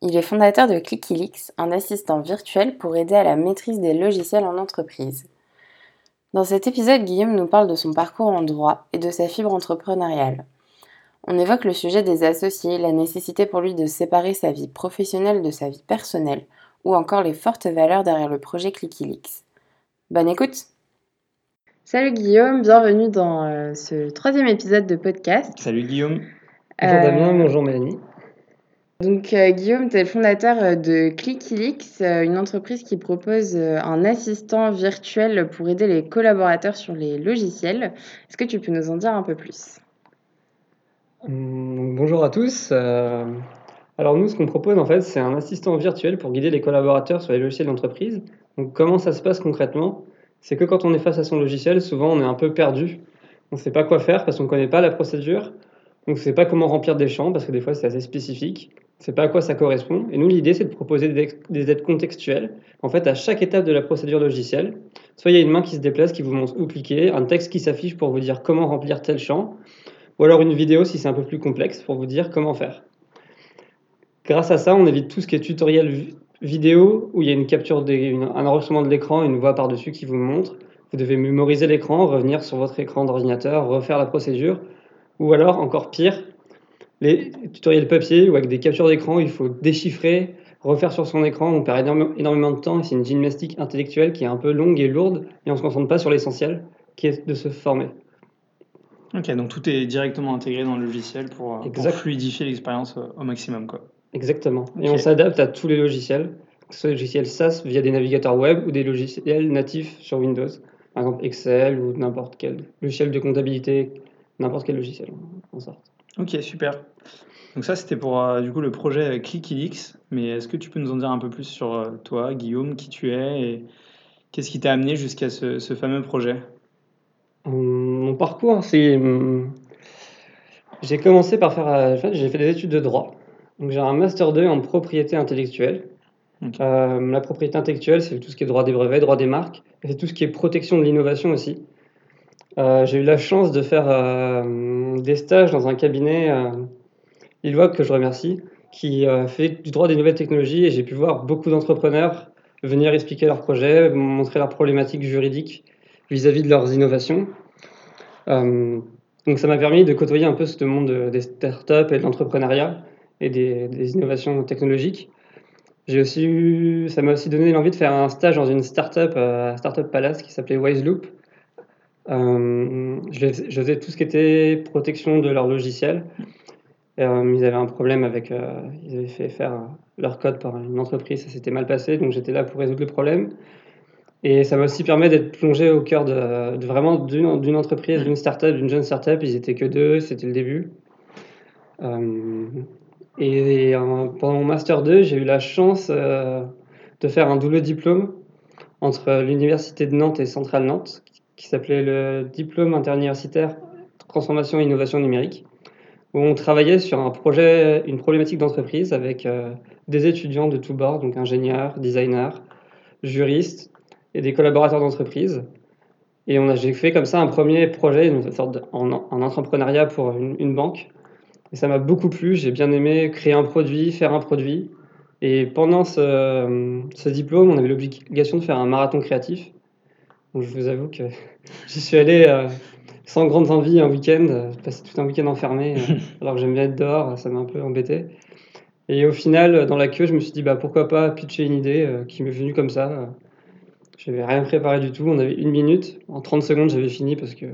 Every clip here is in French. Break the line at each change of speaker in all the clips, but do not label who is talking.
Il est fondateur de Clickilix, un assistant virtuel pour aider à la maîtrise des logiciels en entreprise. Dans cet épisode, Guillaume nous parle de son parcours en droit et de sa fibre entrepreneuriale. On évoque le sujet des associés, la nécessité pour lui de séparer sa vie professionnelle de sa vie personnelle, ou encore les fortes valeurs derrière le projet Clickilix. Bonne écoute Salut Guillaume, bienvenue dans euh, ce troisième épisode de podcast.
Salut Guillaume.
Bonjour Damien, bonjour Mélanie.
Donc euh, Guillaume, tu es le fondateur euh, de Clickilix, une entreprise qui propose un assistant virtuel pour aider les collaborateurs sur les logiciels. Est-ce que tu peux nous en dire un peu plus?
Hum, Bonjour à tous. alors nous, ce qu'on propose en fait, c'est un assistant virtuel pour guider les collaborateurs sur les logiciels d'entreprise. Donc comment ça se passe concrètement? C'est que quand on est face à son logiciel, souvent on est un peu perdu. On ne sait pas quoi faire parce qu'on ne connaît pas la procédure. Donc, ne sait pas comment remplir des champs parce que des fois, c'est assez spécifique. Sait pas à quoi ça correspond. Et nous, l'idée, c'est de proposer des aides contextuelles. En fait, à chaque étape de la procédure logicielle, soit il y a une main qui se déplace, qui vous montre où cliquer, un texte qui s'affiche pour vous dire comment remplir tel champ, ou alors une vidéo si c'est un peu plus complexe pour vous dire comment faire. Grâce à ça, on évite tout ce qui est tutoriel vidéo où il y a une capture, un enregistrement de l'écran, une voix par-dessus qui vous montre. Vous devez mémoriser l'écran, revenir sur votre écran d'ordinateur, refaire la procédure ou alors, encore pire, les tutoriels papier ou avec des captures d'écran, il faut déchiffrer, refaire sur son écran, on perd énormément de temps et c'est une gymnastique intellectuelle qui est un peu longue et lourde et on ne se concentre pas sur l'essentiel qui est de se former.
Ok, donc tout est directement intégré dans le logiciel pour, fluidifier l'expérience au, maximum. Quoi.
Exactement. Et on s'adapte à tous les logiciels, que ce soit logiciels SaaS via des navigateurs web ou des logiciels natifs sur Windows, par exemple Excel ou n'importe quel logiciel de comptabilité, n'importe quel logiciel en sorte.
Ok, super. Donc ça, c'était pour euh, du coup le projet Clickilix. Mais est-ce que tu peux nous en dire un peu plus sur euh, toi, Guillaume, qui tu es et qu'est-ce qui t'a amené jusqu'à ce, fameux projet?
Mon parcours, c'est... Hum, j'ai commencé par faire... Euh, j'ai fait des études de droit. Donc j'ai un Master 2 en propriété intellectuelle. la propriété intellectuelle, c'est tout ce qui est droit des brevets, droit des marques, et c'est tout ce qui est protection de l'innovation aussi. Euh, j'ai eu la chance de faire euh, des stages dans un cabinet euh, lillois que je remercie, qui fait du droit des nouvelles technologies et j'ai pu voir beaucoup d'entrepreneurs venir expliquer leurs projets, montrer leurs problématiques juridiques vis-à-vis de leurs innovations. donc ça m'a permis de côtoyer un peu ce monde des startups et de l'entrepreneuriat et des, innovations technologiques. J'ai aussi eu, ça m'a aussi donné l'envie de faire un stage dans une startup, Startup Palace, qui s'appelait Wiseloop, euh, je, faisais tout ce qui était protection de leur logiciel. Euh, ils avaient un problème avec. Euh, ils avaient fait faire leur code par une entreprise, ça s'était mal passé, donc j'étais là pour résoudre le problème. Et ça m'a aussi permis d'être plongé au cœur de, vraiment d'une entreprise, d'une startup, d'une jeune startup. Ils étaient que deux, c'était le début. et, pendant mon master 2, j'ai eu la chance de faire un double diplôme entre l'université de Nantes et Centrale Nantes, qui s'appelait le diplôme interuniversitaire transformation et innovation numérique, où on travaillait sur un projet, une problématique d'entreprise avec euh, des étudiants de tous bords, donc ingénieurs, designers, juristes et des collaborateurs d'entreprise. Et on a, j'ai fait comme ça un premier projet, une sorte en, entrepreneuriat pour une, banque. Et ça m'a beaucoup plu, j'ai bien aimé créer un produit, faire un produit. Et pendant ce, ce diplôme, on avait l'obligation de faire un marathon créatif. Donc je vous avoue que j'y suis allé euh, sans grande envie un week-end, euh, passer tout un week-end enfermé, euh, alors que j'aime bien être dehors, ça m'a un peu embêté. Et au final, dans la queue, je me suis dit bah, pourquoi pas pitcher une idée qui m'est venue comme ça. Je n'avais rien préparé du tout, on avait une minute, en 30 secondes j'avais fini parce que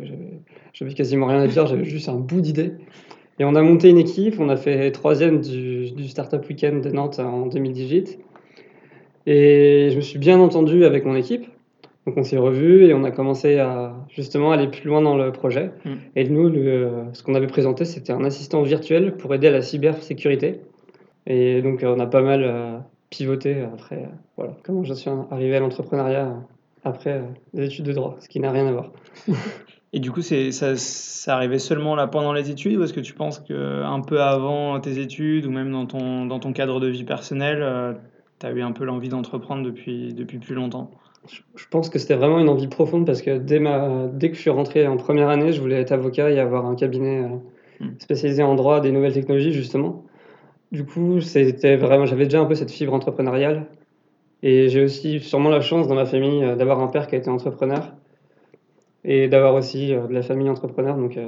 j'avais quasiment rien à dire, j'avais juste un bout d'idée. Et on a monté une équipe, on a fait troisième du, du Startup Weekend de Nantes en 2018. Et je me suis bien entendu avec mon équipe. Donc on s'est revus et on a commencé à justement aller plus loin dans le projet. Mm. Et nous, le, ce qu'on avait présenté, c'était un assistant virtuel pour aider à la cybersécurité. Et donc, on a pas mal pivoté après. voilà, comment je suis arrivé à l'entrepreneuriat après des études de droit, ce qui n'a rien à voir.
Et du coup, c'est ça, ça arrivait seulement là pendant les études ou est-ce que tu penses qu'un peu avant tes études ou même dans ton, dans ton cadre de vie personnelle, tu as eu un peu l'envie d'entreprendre depuis, depuis plus longtemps?
Je pense que c'était vraiment une envie profonde parce que dès, ma, dès que je suis rentré en première année, je voulais être avocat et avoir un cabinet euh, hmm. spécialisé en droit des nouvelles technologies, justement. Du coup, c'était vraiment, j'avais déjà un peu cette fibre entrepreneuriale. Et j'ai aussi sûrement la chance dans ma famille euh, d'avoir un père qui a été entrepreneur et d'avoir aussi euh, de la famille entrepreneur. Donc,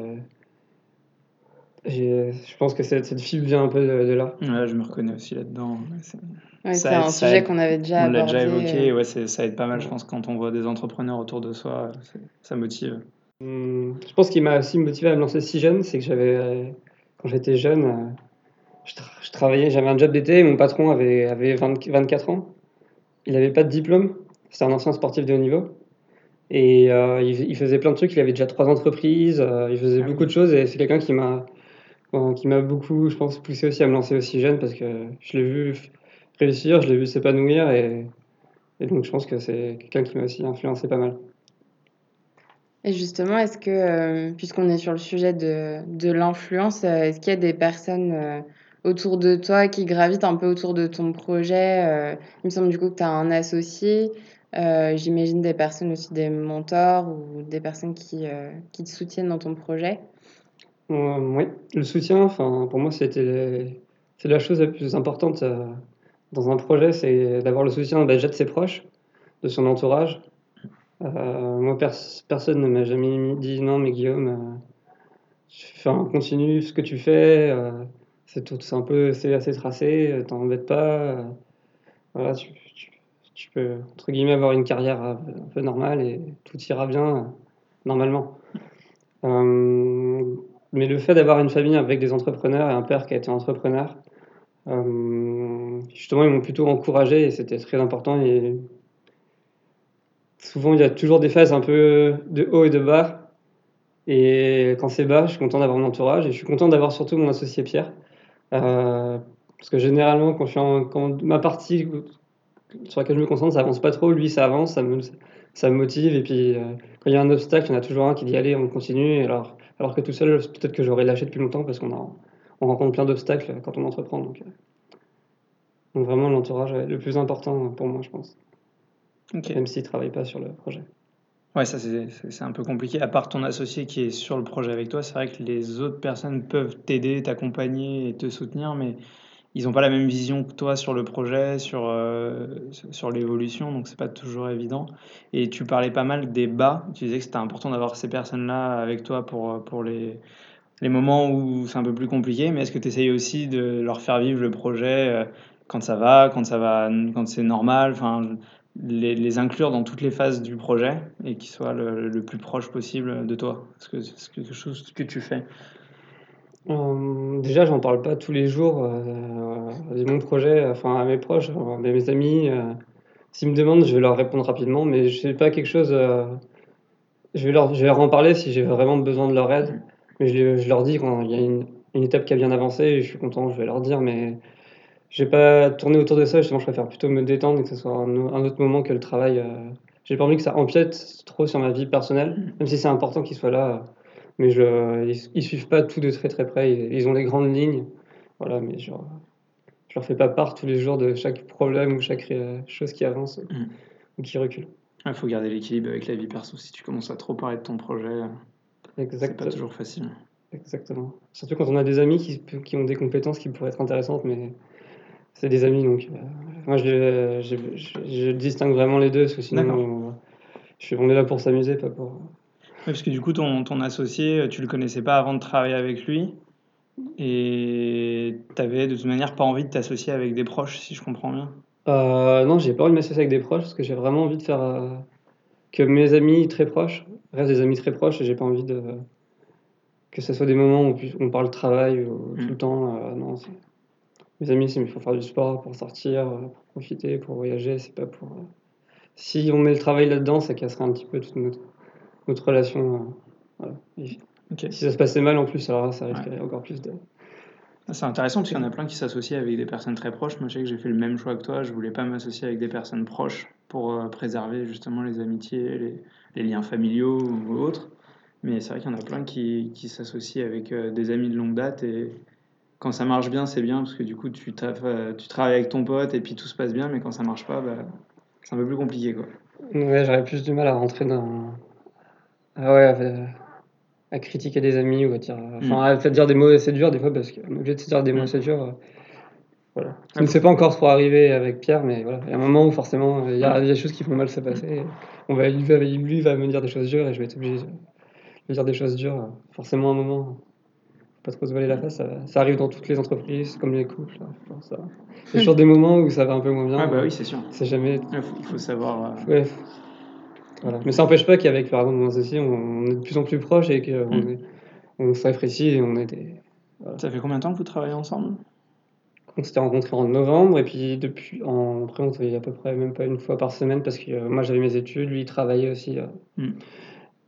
je pense que cette, cette fibre vient un peu de, là.
Ouais, je me reconnais aussi là-dedans.
c'est un sujet qu'on avait déjà
abordé. On l'a déjà évoqué, ouais, ça aide pas mal, je pense, quand on voit des entrepreneurs autour de soi, ça motive.
Hum, je pense qu'il m'a aussi motivé à me lancer si jeune, c'est que j'avais, quand j'étais jeune, euh, je, travaillais, j'avais un job d'été, mon patron avait, avait 24 ans, il n'avait pas de diplôme, c'était un ancien sportif de haut niveau. Et euh, il, faisait plein de trucs, il avait déjà trois entreprises, euh, il faisait ah beaucoup de choses et c'est quelqu'un qui m'a qui m'a beaucoup, je pense, poussé aussi à me lancer aussi jeune parce que je l'ai vu réussir, je l'ai vu s'épanouir et, donc je pense que c'est quelqu'un qui m'a aussi influencé pas mal.
Et justement, est-ce que, euh, puisqu'on est sur le sujet de, l'influence, euh, est-ce qu'il y a des personnes euh, autour de toi qui gravitent un peu autour de ton projet Il me semble du coup que tu as un associé. J'imagine des personnes aussi, des mentors ou des personnes qui te soutiennent dans ton projet.
Euh, oui, le soutien, pour moi, c'est la chose la plus importante euh, dans un projet, c'est d'avoir le soutien bah, déjà de ses proches, de son entourage. Euh, moi, personne ne m'a jamais dit non, mais Guillaume, continue ce que tu fais, c'est tout, c'est un peu, assez tracé, t'embête pas, voilà, tu, tu, peux entre guillemets avoir une carrière un peu normale et tout ira bien normalement. Mais le fait d'avoir une famille avec des entrepreneurs et un père qui a été entrepreneur, euh, justement, ils m'ont plutôt encouragé et c'était très important. Et souvent, il y a toujours des phases un peu de haut et de bas. Et quand c'est bas, je suis content d'avoir mon entourage et je suis content d'avoir surtout mon associé Pierre. Euh, parce que généralement, quand, ma partie sur laquelle je me concentre, ça avance pas trop. Lui, ça avance, ça me, ça me motive. Et puis, euh, quand il y a un obstacle, il y en a toujours un qui dit allez, on continue. Et alors, alors que tout seul, peut-être que j'aurais lâché depuis longtemps parce qu'on on rencontre plein d'obstacles quand on entreprend. Donc, euh. donc vraiment, l'entourage est le plus important pour moi, je pense. Même s'il ne travaille pas sur le projet.
Ouais, ça c'est un peu compliqué. À part ton associé qui est sur le projet avec toi, c'est vrai que les autres personnes peuvent t'aider, t'accompagner et te soutenir, mais ils n'ont pas la même vision que toi sur le projet, sur, euh, sur l'évolution, donc c'est pas toujours évident. Et tu parlais pas mal des bas, tu disais que c'était important d'avoir ces personnes-là avec toi pour, pour les, les moments où c'est un peu plus compliqué, mais est-ce que tu essayes aussi de leur faire vivre le projet euh, quand ça va, quand ça va, quand c'est normal, enfin, les, les, inclure dans toutes les phases du projet et qu'ils soient le, le, plus proche possible de toi? Est-ce que c'est quelque chose que tu fais?
Euh, déjà, j'en parle pas tous les jours euh, de mon projet, enfin à mes proches, à mes amis. Euh, s'ils me demandent, je vais leur répondre rapidement, mais sais pas quelque chose. je vais leur, je vais leur en parler si j'ai vraiment besoin de leur aide, mais je, leur dis quand il y a une, étape qui a bien avancé, et je suis content, je vais leur dire, mais je vais pas tourner autour de ça. Justement, je préfère plutôt me détendre et que ce soit un, autre moment que le travail. j'ai pas envie que ça empiète trop sur ma vie personnelle, même si c'est important qu'il soit là mais je, ils, suivent pas tout de très très près. Ils, ont les grandes lignes, voilà, mais je, je leur fais pas part tous les jours de chaque problème ou chaque euh, chose qui avance mm. ou qui recule.
Il faut garder l'équilibre avec la vie perso. Si tu commences à trop parler de ton projet, c'est pas toujours facile.
Exactement. Surtout quand on a des amis qui, qui, ont des compétences qui pourraient être intéressantes, mais c'est des amis, donc euh, moi je, je, je, distingue vraiment les deux, parce que sinon on, on est là pour s'amuser, pas pour
parce que du coup, ton, ton associé, tu le connaissais pas avant de travailler avec lui. Et tu avais de toute manière pas envie de t'associer avec des proches, si je comprends bien.
Euh, non, j'ai pas envie de m'associer avec des proches parce que j'ai vraiment envie de faire euh, que mes amis très proches restent des amis très proches et j'ai pas envie de que ce soit des moments où on parle travail tout le mm. temps. Euh, non, mes amis, c'est il faut faire du sport pour sortir, pour profiter, pour voyager. C'est pas pour. Si on met le travail là-dedans, ça casserait un petit peu toute notre notre relation. Euh, Si ça se passait mal en plus, alors ça risquerait encore plus de,
C'est intéressant parce qu'il y en a plein qui s'associent avec des personnes très proches. Moi, je sais que j'ai fait le même choix que toi. Je voulais pas m'associer avec des personnes proches pour euh, préserver justement les amitiés, les, les liens familiaux ou autres. Mais c'est vrai qu'il y en a plein qui, qui s'associent avec euh, des amis de longue date et quand ça marche bien, c'est bien parce que du coup, tu, tu travailles avec ton pote et puis tout se passe bien. Mais quand ça marche pas, bah, c'est un peu plus compliqué. Quoi.
Ouais, j'aurais plus du mal à rentrer dans. Ah ouais, à, à critiquer des amis ou à dire. Enfin, à faire dire des mots, c'est dur des fois parce qu'on est obligé de se dire des mots,
Mm.
c'est dur. euh, Voilà. Ça
Ah
ne s'est pas encore trop arrivé avec Pierre, mais voilà. Il y a un moment où forcément il y a a des choses qui vont mal se passer. On va, lui, va, lui va me dire des choses dures et je vais être obligé de lui dire des choses dures. Forcément, à un moment, faut pas trop se voiler la face. Ça, ça arrive dans toutes les entreprises, comme les couples. hein, je pense, ça. Il y a toujours des moments où ça va un peu moins bien.
Ah bah oui, c'est sûr.
C'est jamais.
Il faut, il faut savoir. euh,
Ouais. Voilà. Mais ça n'empêche pas qu'avec mon associé, on, est de plus en plus proches et qu'on
Mm.
on s'apprécie et on est des.
Ça fait combien de temps que vous travaillez ensemble?
On s'était rencontrés en novembre et puis depuis en après on se voyait à peu près même pas une fois par semaine parce que euh, moi j'avais mes études, lui il travaillait aussi. euh,
Mm.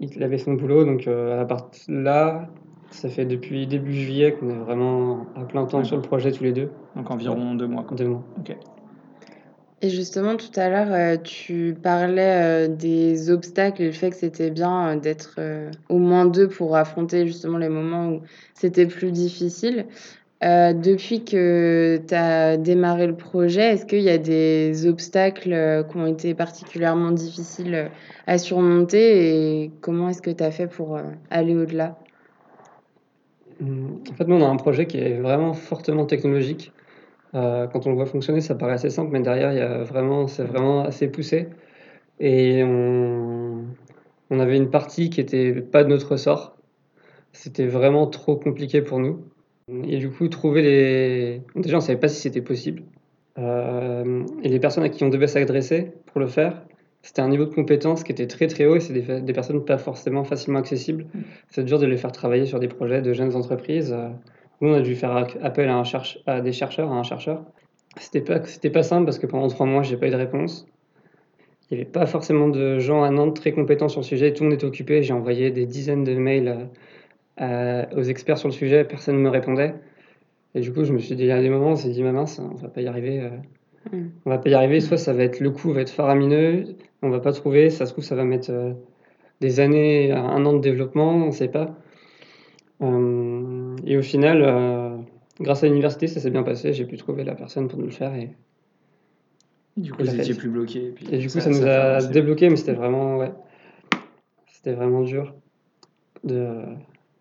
Il avait son boulot donc euh, à partir de là, ça fait depuis début juillet qu'on est vraiment à plein temps sur le projet tous les deux.
Donc environ deux mois. Quoi.
Deux mois.
Et justement, tout à l'heure, euh, tu parlais euh, des obstacles et le fait que c'était bien euh, d'être au moins deux pour affronter justement les moments où c'était plus difficile. Depuis que tu as démarré le projet, est-ce qu'il y a des obstacles qui ont été particulièrement difficiles à surmonter et comment est-ce que tu as fait pour aller au-delà?
Hum, En fait, nous, on a un projet qui est vraiment fortement technologique. Euh, quand on le voit fonctionner, ça paraît assez simple, mais derrière, il y a vraiment, c'est vraiment assez poussé. Et on, on avait une partie qui était pas de notre ressort. C'était vraiment trop compliqué pour nous. Et du coup, trouver les. Déjà, on savait pas si c'était possible. Euh, et les personnes à qui on devait s'adresser pour le faire, c'était un niveau de compétence qui était très très haut et c'est des, des personnes pas forcément facilement accessibles. C'est dur de les faire travailler sur des projets de jeunes entreprises. Nous, on a dû faire appel à, un cherche- à des chercheurs, à un chercheur. C'était pas, c'était pas simple parce que pendant trois mois, j'ai pas eu de réponse. Il n'y avait pas forcément de gens à Nantes très compétents sur le sujet. Tout le monde était occupé. J'ai envoyé des dizaines de mails euh, à- aux experts sur le sujet. Personne ne me répondait. Et du coup, je me suis dit, il y a des moments, on s'est dit, ma mince, on va pas y arriver. euh,
Mm.
On va pas y arriver. Soit ça va être le coût va être faramineux, on va pas trouver. Ça se trouve, ça va mettre euh, des années, un an de développement, on sait pas. Euh, et au final, euh, grâce à l'université, ça s'est bien passé. J'ai pu trouver la personne pour nous le faire. Et,
Du coup, vous étiez plus bloqué. Et, puis
et du coup, ça, nous a débloqué, mais c'était vraiment, ouais, c'était vraiment dur. De...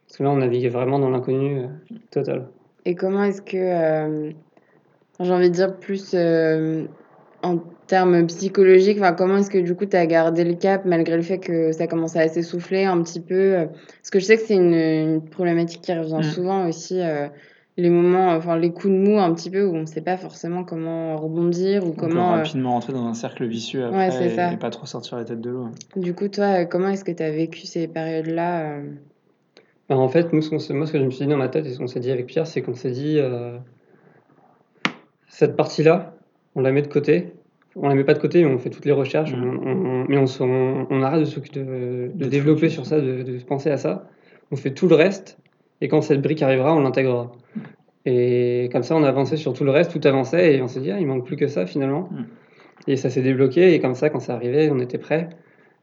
Parce que là, on naviguait vraiment dans l'inconnu euh, total.
Et comment est-ce que, euh, j'ai envie de dire plus euh, en termes psychologiques, enfin, comment est-ce que du coup tu as gardé le cap malgré le fait que ça commençait à s'essouffler un petit peu euh, Parce que je sais que c'est une, une problématique qui revient
Mm.
souvent aussi, euh, les moments, enfin les coups de mou un petit peu où on ne sait pas forcément comment rebondir ou
On peut
comment. euh,
rapidement rentrer dans un cercle vicieux après
Ouais,
et,
ça.
et pas trop sortir la tête de l'eau.
Du coup, toi, euh, comment est-ce que tu as vécu ces périodes-là euh
Ben, en fait, nous, ce moi, ce que je me suis dit dans ma tête et ce qu'on s'est dit avec Pierre, c'est qu'on s'est dit euh, cette partie-là, on la met de côté. On la met pas de côté, mais on fait toutes les recherches, on- on- mais on, arrête de, de, de développer sur ça, de, de penser à ça. On fait tout le reste, et quand cette brique arrivera, on l'intégrera. Et comme ça, on a avancé sur tout le reste, tout avançait, et on s'est dit, ah, il manque plus que ça finalement.
Mhm.
Et ça s'est débloqué, et comme ça, quand ça arrivait, on était prêt,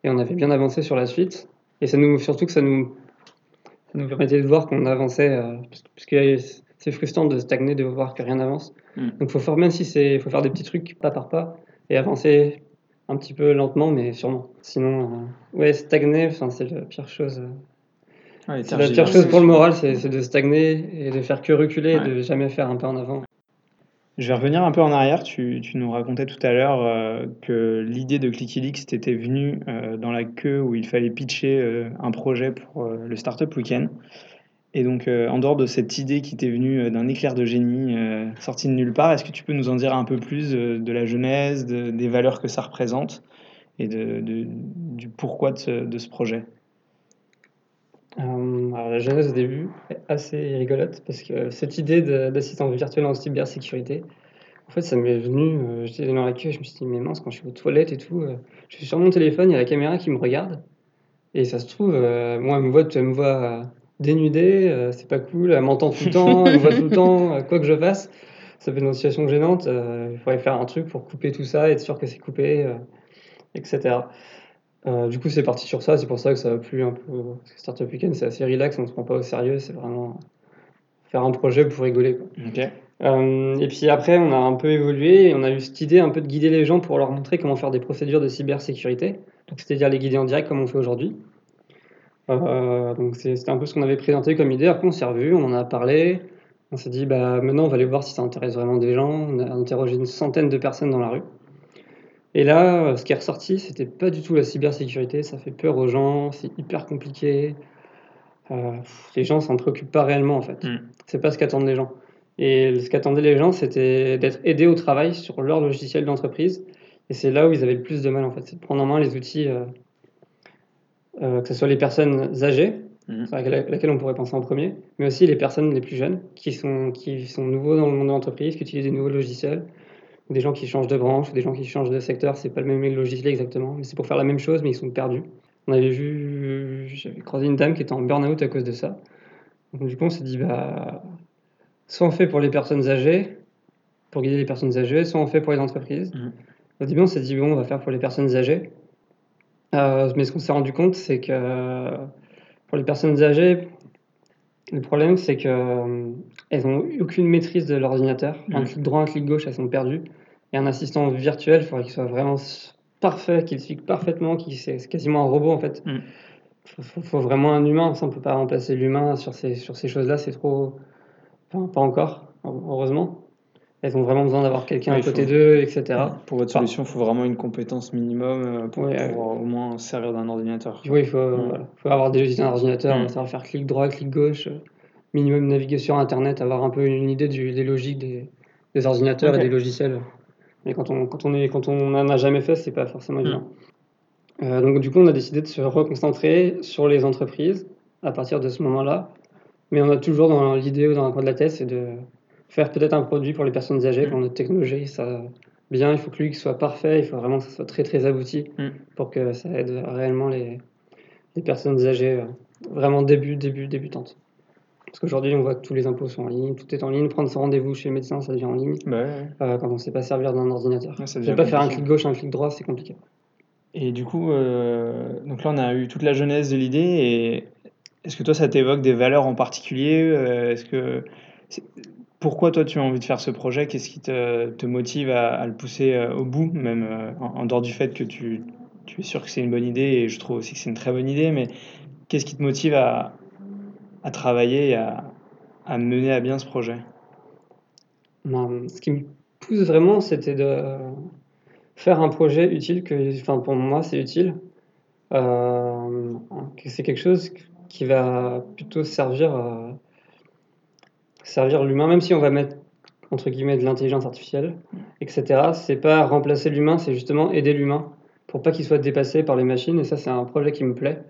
et on avait bien avancé sur la suite. Et ça nous, surtout que ça nous, ça nous permettait de voir qu'on avançait, euh, parce que c'est frustrant de stagner, de voir que rien n'avance.
Mm.
Donc faut faire, même si c'est, faut faire des petits trucs pas par pas et avancer un petit peu lentement, mais sûrement. Sinon, euh, ouais, stagner, c'est la pire chose. euh,
Ouais,
C'est la pire chose pour le moral, c'est de stagner et de faire que reculer,
Ouais.
et de jamais faire un pas en avant.
Je vais revenir un peu en arrière. Tu, tu nous racontais tout à l'heure euh, que l'idée de Clickylix t'était venue euh, dans la queue où il fallait pitcher un projet pour le Startup Weekend. Et donc, euh, en dehors de cette idée qui t'est venue euh, d'un éclair de génie euh, sorti de nulle part, est-ce que tu peux nous en dire un peu plus euh, de la genèse, de- des valeurs que ça représente et du pourquoi de ce, projet?
Alors la jeunesse au début est assez rigolote parce que cette idée de- d'assistant virtuel en cybersécurité, en fait, ça m'est venu. J'étais dans la queue, je me suis dit, mais mince, quand je suis aux toilettes et tout, je suis sur mon téléphone, il y a la caméra qui me regarde. Et ça se trouve, moi, me voit, elle me voit dénudée, euh, c'est pas cool, elle m'entend tout le temps, elle me voit tout le temps, euh, quoi que je fasse, ça fait une situation gênante. euh, il faudrait faire un truc pour couper tout ça, être sûr que c'est coupé, euh, etc. Du coup, c'est parti sur ça, c'est pour ça que ça a plu un peu. Parce que Startup Weekend, c'est assez relax, on se prend pas au sérieux, c'est vraiment faire un projet pour rigoler. quoi.
Ok.
Euh, et puis après, on a un peu évolué et on a eu cette idée un peu de guider les gens pour leur montrer comment faire des procédures de cybersécurité. Donc, c'est-à-dire les guider en direct comme on fait aujourd'hui. Euh, donc, c'était un peu ce qu'on avait présenté comme idée. Après, on s'est revu, on en a parlé. On s'est dit, bah, maintenant, on va aller voir si ça intéresse vraiment des gens. On a interrogé une centaine de personnes dans la rue. Et là, euh, ce qui est ressorti, c'était pas du tout la cybersécurité. Ça fait peur aux gens, c'est hyper compliqué. Euh, les gens s'en préoccupent pas réellement, en fait.
Mm.
C'est pas ce qu'attendent les gens. Et ce qu'attendaient les gens, c'était d'être aidés au travail sur leur logiciel d'entreprise. Et c'est là où ils avaient le plus de mal, en fait. C'est de prendre en main les outils, euh, euh, que ce soit les personnes âgées,
Mhm.
à laquelle on pourrait penser en premier, mais aussi les personnes les plus jeunes, qui sont, qui sont nouveaux dans le monde de l'entreprise, qui utilisent des nouveaux logiciels, des gens qui changent de branche, des gens qui changent de secteur. C'est pas le même logiciel exactement, mais c'est pour faire la même chose, mais ils sont perdus. On avait vu, j'avais croisé une dame qui était en burn-out à cause de ça. Donc, du coup, on s'est dit, bah, soit on fait pour les personnes âgées, pour guider les personnes âgées, soit on fait pour les entreprises.
Mhm.
Au début, on s'est dit, bon, on va faire pour les personnes âgées. Euh, mais ce qu'on s'est rendu compte, c'est que euh, pour les personnes âgées, le problème, c'est qu'elles n'ont aucune maîtrise de l'ordinateur. Un clic droit, un clic gauche, elles sont perdues. Et un assistant virtuel, il faudrait qu'il soit vraiment parfait, qu'il explique parfaitement, qu'il c'est quasiment un robot en fait. Faut, faut- faut vraiment un humain, ça on peut pas remplacer l'humain sur ces, sur ces choses-là, c'est trop. Enfin, pas encore, heureusement. Elles ont vraiment besoin d'avoir quelqu'un
Ouais,
à côté
faut-
d'eux, etc.
Pour votre solution, il faut vraiment une compétence minimum euh, pour
Ouais,
pouvoir au moins se servir d'un ordinateur.
Oui, il faut,
Mm.
voilà. faut avoir des logiciels d'ordinateur,
Mm.
savoir faire clic droit, clic gauche, euh, minimum naviguer sur Internet, avoir un peu une idée du- des logiques des, des ordinateurs et des logiciels. Mais quand on, quand on est, quand on n'en a jamais fait, c'est pas forcément
Mm.
évident. Euh, donc du coup, on a décidé de se reconcentrer sur les entreprises à partir de ce moment-là. Mais on a toujours dans l'idée ou dans un coin de la tête, c'est de faire peut-être un produit pour les personnes âgées,
Mm.
quand notre technologie, ça bien, il faut que lui soit parfait, il faut vraiment que ça soit très très abouti
Mm.
pour que ça aide réellement les, les personnes âgées euh, vraiment début, début, débutantes. Parce qu'aujourd'hui, on voit que tous les impôts sont en ligne, tout est en ligne, prendre son rendez-vous chez le médecin, ça devient en ligne,
Bah ouais, ouais.
euh, quand on ne sait pas servir d'un ordinateur.
Ouais, ça
Je
devient
vais pas faire un clic gauche, un clic droit, c'est compliqué.
Et du coup, euh, donc là, on a eu toute la jeunesse de l'idée. Et est-ce que toi, ça t'évoque des valeurs en particulier Est-ce que pourquoi toi, tu as envie de faire ce projet? Qu'est-ce qui te, motive à, à le pousser euh, au bout, même euh, en, dehors du fait que tu, es sûr que c'est une bonne idée et je trouve aussi que c'est une très bonne idée. Mais qu'est-ce qui te motive à, à travailler et à, à mener à bien ce projet?
Ben, ce qui me pousse vraiment, c'était de faire un projet utile, que, enfin, pour moi, c'est utile. Euh, c'est quelque chose qui va plutôt servir, euh, servir l'humain, même si on va mettre entre guillemets de l'intelligence artificielle, etc. C'est pas remplacer l'humain, c'est justement aider l'humain pour pas qu'il soit dépassé par les machines. Et ça, c'est un projet qui me plaît.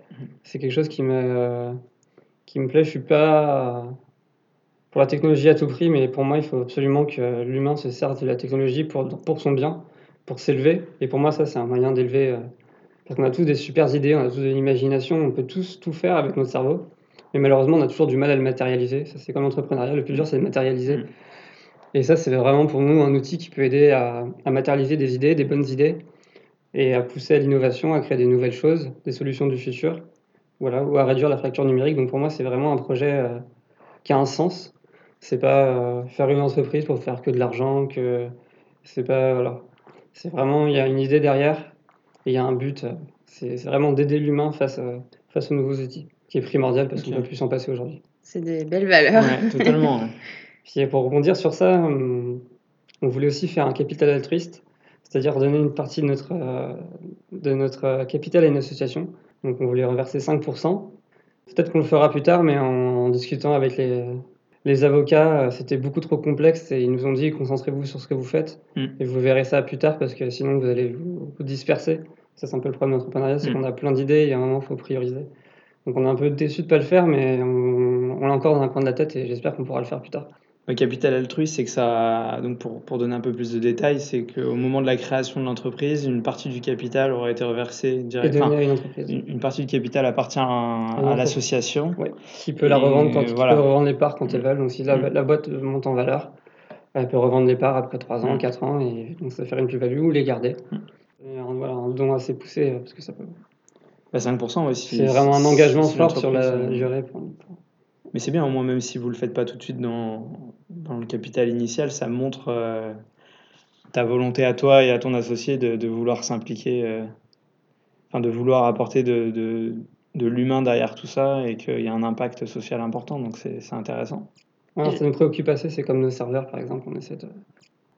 C'est quelque chose qui me, qui me plaît. Je suis pas pour la technologie à tout prix, mais pour moi, il faut absolument que l'humain se serve de la technologie pour, pour son bien, pour s'élever. Et pour moi, ça, c'est un moyen d'élever. euh, parce qu'on a tous des super idées, on a tous de l'imagination, on peut tous tout faire avec notre cerveau. Mais malheureusement, on a toujours du mal à le matérialiser. Ça, c'est comme l'entrepreneuriat. Le plus dur, c'est de matérialiser.
Mm.
Et ça, c'est vraiment pour nous un outil qui peut aider à, à matérialiser des idées, des bonnes idées, et à pousser à l'innovation, à créer des nouvelles choses, des solutions du futur, voilà, ou à réduire la fracture numérique. Donc pour moi, c'est vraiment un projet euh, qui a un sens. C'est pas euh, faire une entreprise pour faire que de l'argent, que c'est pas voilà. C'est vraiment il y a une idée derrière et il y a un but. euh, C'est c'est vraiment d'aider l'humain face à- face aux nouveaux outils, qui est primordial parce qu'on peut plus s'en passer aujourd'hui.
C'est des belles valeurs.
Ouais, totalement. ouais.
Puis pour rebondir sur ça, hum, on voulait aussi faire un capital altruiste, c'est-à-dire donner une partie de notre, euh, de notre euh, capital à une association. Donc on voulait reverser 5%. Peut-être qu'on le fera plus tard, mais en, en discutant avec les, les avocats, euh, c'était beaucoup trop complexe et ils nous ont dit concentrez-vous sur ce que vous faites
Mm.
et vous verrez ça plus tard parce que sinon vous allez vous, vous disperser. Ça c'est un peu le problème de l'entrepreneuriat, c'est
Mm.
qu'on a plein d'idées et à un moment il faut prioriser. Donc on est un peu déçu de pas le faire, mais on, on l'a encore dans un coin de la tête et j'espère qu'on pourra le faire plus tard.
Le capital altruiste, c'est que ça, donc pour, pour, donner un peu plus de détails, c'est qu'au moment de la création de l'entreprise, une partie du capital aurait été reversée
directement. Une,
une, partie du capital appartient à, l'association.
Qui peut la revendre quand voilà. peut revendre les parts quand elle veut. Donc si la, mm. la, boîte monte en valeur, elle peut revendre les parts après 3 ans, 4 mm. ans, et donc ça fait une plus-value ou les garder. Mm. Et voilà, un don assez poussé, parce que ça peut.
Bah 5% aussi.
C'est vraiment un engagement fort sur la euh, durée.
Mais c'est bien, au moins, même si vous ne le faites pas tout de suite dans, dans le capital initial, ça montre euh, ta volonté à toi et à ton associé de, de vouloir s'impliquer, euh, enfin de vouloir apporter de, de, de l'humain derrière tout ça et qu'il y a un impact social important. Donc c'est intéressant.
ça nous préoccupe assez, c'est comme nos serveurs par exemple, on essaie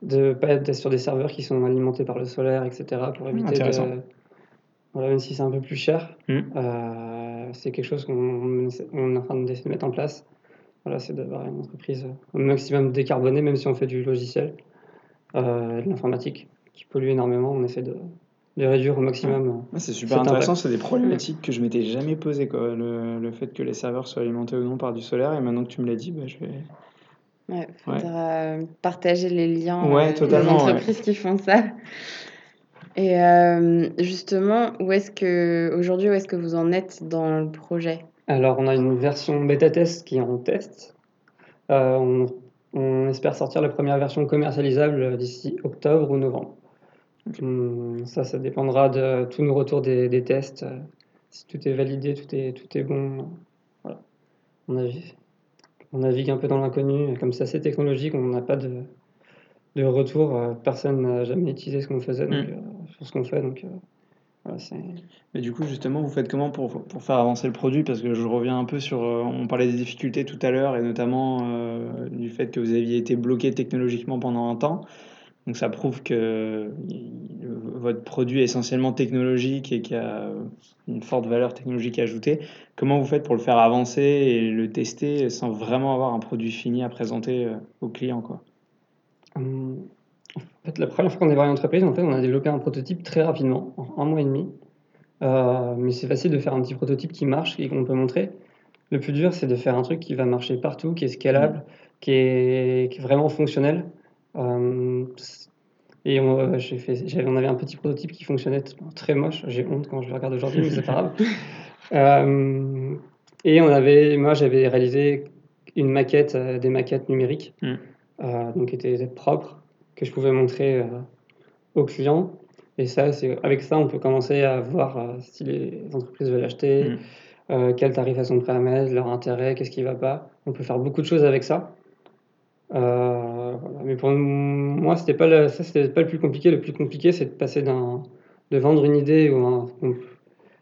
de ne pas être sur des serveurs qui sont alimentés par le solaire, etc. pour éviter de, voilà, même si c'est un peu plus cher, hmm. euh, c'est quelque chose qu'on est en train d'essayer de mettre en place. Voilà, c'est d'avoir une entreprise au maximum décarbonée, même si on fait du logiciel, euh, de l'informatique, qui pollue énormément. On essaie de, de réduire au maximum.
c'est super intéressant, c'est des problématiques que je m'étais jamais posées. Quoi. Le, le, fait que les serveurs soient alimentés ou non par du solaire, et maintenant que tu me l'as dit, bah, je vais.
Ouais, faudra partager les liens
ouais,
euh, des entreprises qui font ça. Et euh, justement, où est-ce que aujourd'hui, où est-ce que vous en êtes dans le projet?
Alors, on a une version bêta test qui est en test. Euh, on, espère sortir la première version commercialisable d'ici octobre ou novembre. Ça, ça dépendra de tous nos retours des, tests. Si tout est validé, tout est, tout est bon. Voilà. On, navigue, on navigue un peu dans l'inconnu. Comme c'est assez technologique, on n'a pas de, de retour. Personne n'a jamais utilisé ce qu'on faisait. Donc, hum. euh, ce qu'on fait. Donc, euh,
Mais du coup, justement, vous faites comment pour, pour, faire avancer le produit? Parce que je reviens un peu sur. Euh, on parlait des difficultés tout à l'heure et notamment euh, du fait que vous aviez été bloqué technologiquement pendant un temps. Donc ça prouve que votre produit est essentiellement technologique et qu'il y a une forte valeur technologique ajoutée. Comment vous faites pour le faire avancer et le tester sans vraiment avoir un produit fini à présenter aux clients quoi?
Hum, en fait, la première fois qu'on est varié entreprise, en fait, on a développé un prototype très rapidement, en un mois et demi. Euh, mais c'est facile de faire un petit prototype qui marche et qu'on peut montrer. Le plus dur, c'est de faire un truc qui va marcher partout, qui est scalable, qui est, vraiment fonctionnel. Euh, et on, fait, on avait un petit prototype qui fonctionnait très moche. J'ai honte quand je le regarde aujourd'hui, mais c'est pas grave. Euh, et on avait, moi, j'avais réalisé une maquette, des maquettes numériques, mm. Donc qui étaient propres, que je pouvais montrer euh, aux clients. Et ça, c'est avec ça, on peut commencer à voir euh, si les entreprises veulent acheter, mm. euh, quel tarif elles sont prêtes à mettre, leur intérêt, qu'est-ce qui ne va pas. On peut faire beaucoup de choses avec ça. Mais pour moi, c'était pas le, ça, c'était pas le plus compliqué. Le plus compliqué, c'est de passer d'un, de vendre une idée ou un,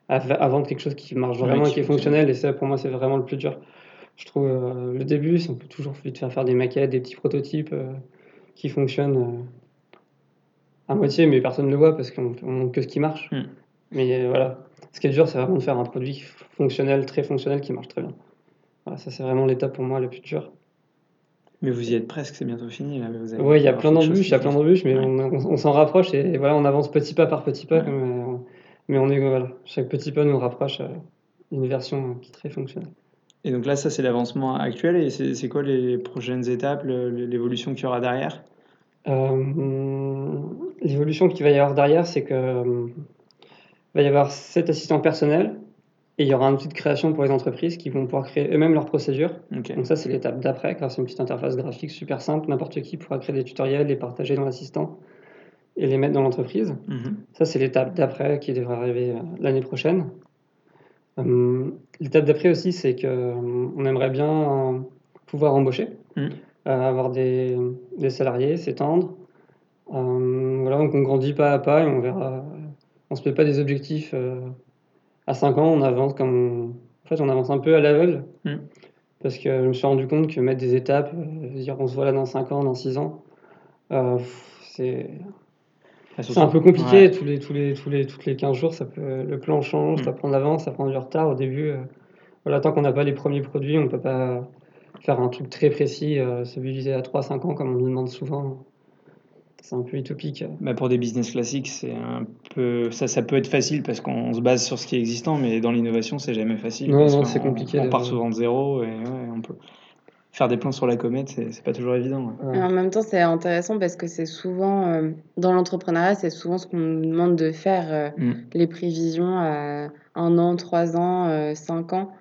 à, vendre quelque chose qui marche vraiment et qui est fonctionnel. Et ça, pour moi, c'est vraiment le plus dur. Je trouve le début, c'est on peut toujours faire faire des maquettes, des petits prototypes qui fonctionne euh, à moitié, mais personne ne le voit parce qu'on montre que ce qui marche. Hmm. Mais euh, voilà, ce qui est dur, c'est vraiment de faire un produit fonctionnel, très fonctionnel, qui marche très bien. Voilà, ça, c'est vraiment l'étape pour moi le plus dur.
Mais vous y êtes presque, c'est bientôt fini.
Oui, il y a plein d'embûches, il y a plein d'embûches, mais on, s'en rapproche et, voilà, on avance petit pas par petit pas. Euh, mais on est, voilà, chaque petit pas nous rapproche à une version qui est très fonctionnelle.
Et donc là, ça, c'est l'avancement actuel. Et c'est quoi les prochaines étapes, l'évolution qu'il y aura derrière?
Euh, L'évolution qu'il va y avoir derrière, c'est que euh, va y avoir sept assistants personnels et il y aura une petite création pour les entreprises qui vont pouvoir créer eux-mêmes leurs procédures. Donc ça, c'est l'étape d'après, grâce à une petite interface graphique super simple. N'importe qui pourra créer des tutoriels, les partager dans l'assistant et les mettre dans l'entreprise. Mhm. Ça, c'est l'étape d'après qui devrait arriver euh, l'année prochaine. L'étape d'après aussi, c'est qu'on euh, aimerait bien euh, pouvoir embaucher, mm. avoir des, des salariés, s'étendre. voilà, donc on grandit pas à pas et on verra. On se met pas des objectifs à 5 ans, on avance comme. En fait, on avance un peu à l'aveugle. Mm. Parce que je me suis rendu compte que mettre des étapes, dire on se voit là dans 5 ans, dans 6 ans, c'est c'est un peu compliqué, tous, les, tous, les, tous les, toutes les 15 jours, ça peut, le plan change, ça mm. prend de l'avance, ça prend du retard. Au début, euh, voilà, tant qu'on n'a pas les premiers produits, on ne peut pas faire un truc très précis, euh, se viser à 3-5 ans comme on nous demande souvent. C'est un peu utopique.
Mais pour des business classiques, c'est un peu ça, ça peut être facile parce qu'on se base sur ce qui est existant, mais dans l'innovation, c'est jamais facile.
Non, non, c'est compliqué.
On, part souvent de zéro et ouais, on peut. Faire des plans sur la comète, c'est pas toujours évident.
en même temps, c'est intéressant parce que c'est souvent, euh, dans l'entrepreneuriat, c'est souvent ce qu'on nous demande de faire, euh, mm. les prévisions à un an, trois ans, euh, cinq ans.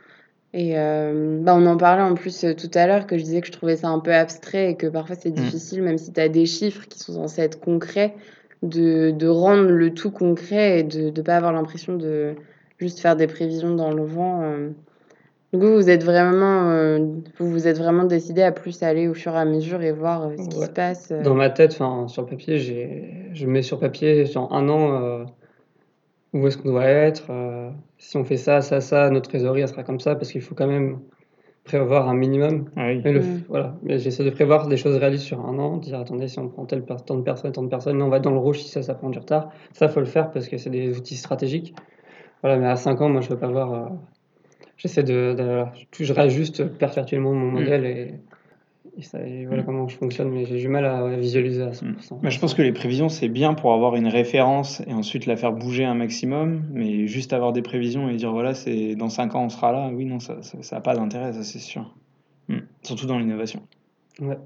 Et bah, on en parlait en plus tout à l'heure, que je disais que je trouvais ça un peu abstrait et que parfois c'est mm. difficile, même si tu as des chiffres qui sont censés être concrets, de, de rendre le tout concret et de ne pas avoir l'impression de juste faire des prévisions dans le vent. Du coup, vous êtes vraiment, euh, vous vous êtes vraiment décidé à plus aller au fur et à mesure et voir euh, ce qui se passe.
Euh. Dans ma tête, enfin, sur papier, j'ai, je mets sur papier sur un an où est-ce qu'on doit être. si on fait ça, ça, ça, notre trésorerie elle sera comme ça parce qu'il faut quand même prévoir un minimum.
Ah oui.
Mm. voilà. Mais j'essaie de prévoir des choses réalistes sur un an, dire attendez, si on prend tel tant de personnes, tant de personnes, on va être dans le rouge si ça, ça prend du retard. Ça, faut le faire parce que c'est des outils stratégiques. Voilà, mais à 5 ans, moi, je veux pas voir j'essaie de, je réajuste perpétuellement mon mm. modèle et, voilà mm. comment je fonctionne, mais j'ai du mal à visualiser à 100%.
Mm. Mais je pense que les prévisions, c'est bien pour avoir une référence et ensuite la faire bouger un maximum, mais juste avoir des prévisions et dire voilà, c'est dans 5 ans on sera là, oui, non, ça n'a pas d'intérêt, ça c'est sûr. Surtout dans l'innovation.
Ouais.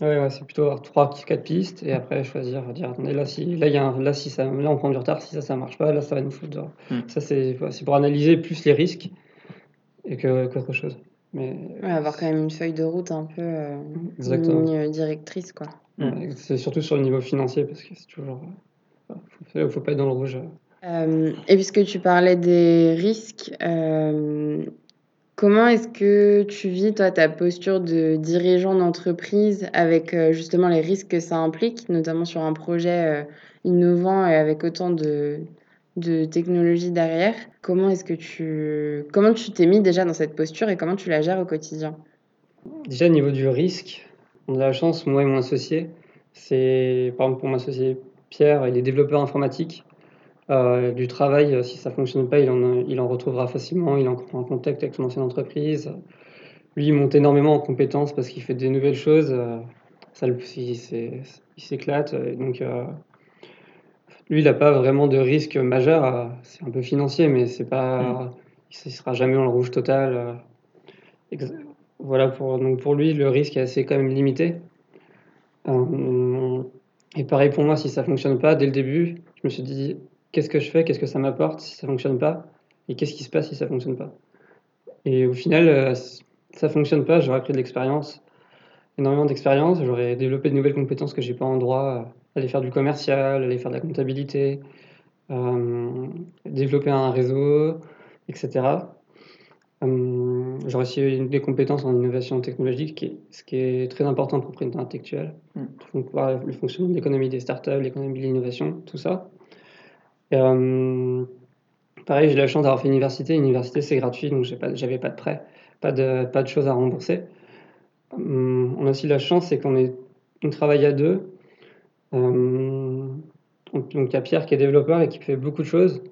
Ouais, c'est plutôt avoir 3 4 pistes et après choisir, dire attendez, là, si, là, y a là, si ça, là on prend du retard, si ça, ça marche pas, là, ça va nous foutre. Ça, c'est pour analyser plus les risques et qu'autre chose. Mais
avoir quand même une feuille de route un peu euh, une ligne directrice quoi.
c'est surtout sur le niveau financier parce que c'est toujours il faut, faut pas être dans le rouge.
Euh, et puisque tu parlais des risques, euh, comment est-ce que tu vis toi ta posture de dirigeant d'entreprise avec justement les risques que ça implique, notamment sur un projet innovant et avec autant de de technologie derrière. Comment est-ce que tu comment tu t'es mis déjà dans cette posture et comment tu la gères au quotidien?
Déjà au niveau du risque, on a la chance, moi et mon associé, c'est par exemple pour mon associé Pierre, il est développeur informatique. Euh, du travail, si ça fonctionne pas, il en, il en retrouvera facilement, il est en contact avec son ancienne entreprise. Lui, il monte énormément en compétences parce qu'il fait des nouvelles choses. Euh, ça, il, s'éclate. Donc, euh, lui, il n'a pas vraiment de risque majeur. Euh, c'est un peu financier, mais c'est pas, mm. il ne sera jamais le rouge total. Euh. Voilà, pour, donc pour lui, le risque est assez quand même limité. Euh, et pareil pour moi, si ça fonctionne pas, dès le début, je me suis dit, qu'est-ce que je fais, qu'est-ce que ça m'apporte si ça fonctionne pas, et qu'est-ce qui se passe si ça fonctionne pas. Et au final, ça fonctionne pas, j'aurais pris de l'expérience, énormément d'expérience, j'aurais développé de nouvelles compétences que j'ai pas en droit aller faire du commercial, aller faire de la comptabilité, euh, développer un réseau, etc. Euh, J'aurais aussi des compétences en innovation technologique, ce qui est très important pour propriété intellectuelle. Mm. Donc, le fonctionnement de l'économie des startups, l'économie de l'innovation, tout ça. Euh, pareil, j'ai la chance d'avoir fait une université. L'université, c'est gratuit, donc j'avais pas, pas de prêt, pas de, pas de choses à rembourser. on a aussi la chance, c'est qu'on on travaille à deux. Euh, donc il y a Pierre qui est développeur et qui fait beaucoup de choses.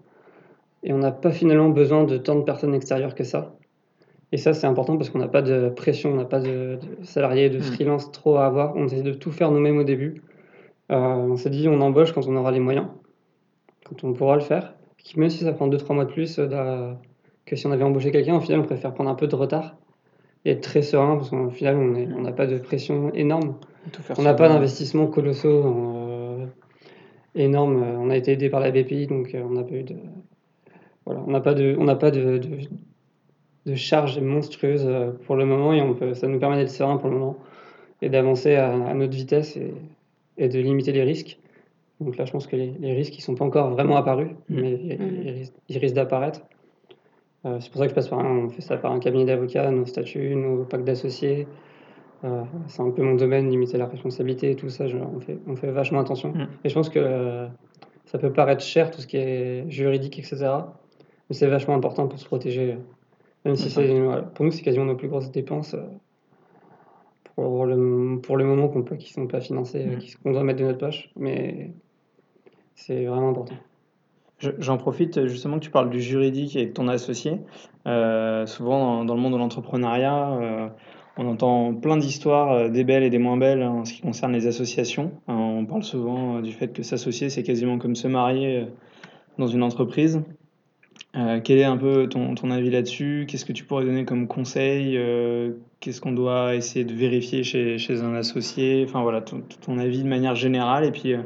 Et on n'a pas finalement besoin de tant de personnes extérieures que ça. Et ça, c'est important parce qu'on n'a pas de pression, on n'a pas de, salariés, de hmm. freelance trop à avoir. On essaie de tout faire nous-mêmes au début. Euh, on s'est dit, on embauche quand on aura les moyens, quand on pourra le faire. Même si ça prend 2-3 mois de plus euh, que si on avait embauché quelqu'un, au final, on préfère prendre un peu de retard et être très serein parce qu'au final, on n'a pas de pression énorme. On n'a pas d'investissement colossaux euh, énorme. On a été aidé par la BPI, donc euh, on n'a pas eu de. Voilà, on n'a pas de, on n'a pas de, de, charge monstrueuse euh, pour le moment et on peut, ça nous permet d'être serein pour le moment et d'avancer à, notre vitesse et, et, de limiter les risques. Donc là, je pense que les, risques, ils sont pas encore vraiment apparus, mmh. mais mmh. ils, risquent d'apparaître. C'est pour ça que je passe par un, on fait ça par un cabinet d'avocats, nos statuts, nos packs d'associés, euh, c'est un peu mon domaine, limiter la responsabilité et tout ça, on, fait, on fait vachement attention. Mm. Et je pense que euh, ça peut paraître cher, tout ce qui est juridique, etc. Mais c'est vachement important pour se protéger. Même si c'est, pour nous, c'est quasiment nos plus grosses dépenses euh, pour, le, pour le moment qu'on qui ne sont pas financées, mm. qu'on doit mettre de notre poche. Mais c'est vraiment important.
J'en profite justement que tu parles du juridique et de ton associé. souvent dans, le monde de l'entrepreneuriat, on entend plein d'histoires, euh, des belles et des moins belles en ce qui concerne les associations. Euh, on parle souvent euh, du fait que s'associer, c'est quasiment comme se marier dans une entreprise. Euh, quel est un peu ton, ton avis là-dessus? Qu'est-ce que tu pourrais donner comme conseil euh, Qu'est-ce qu'on doit essayer de vérifier chez, chez un associé? Enfin voilà, ton, ton avis de manière générale et puis euh,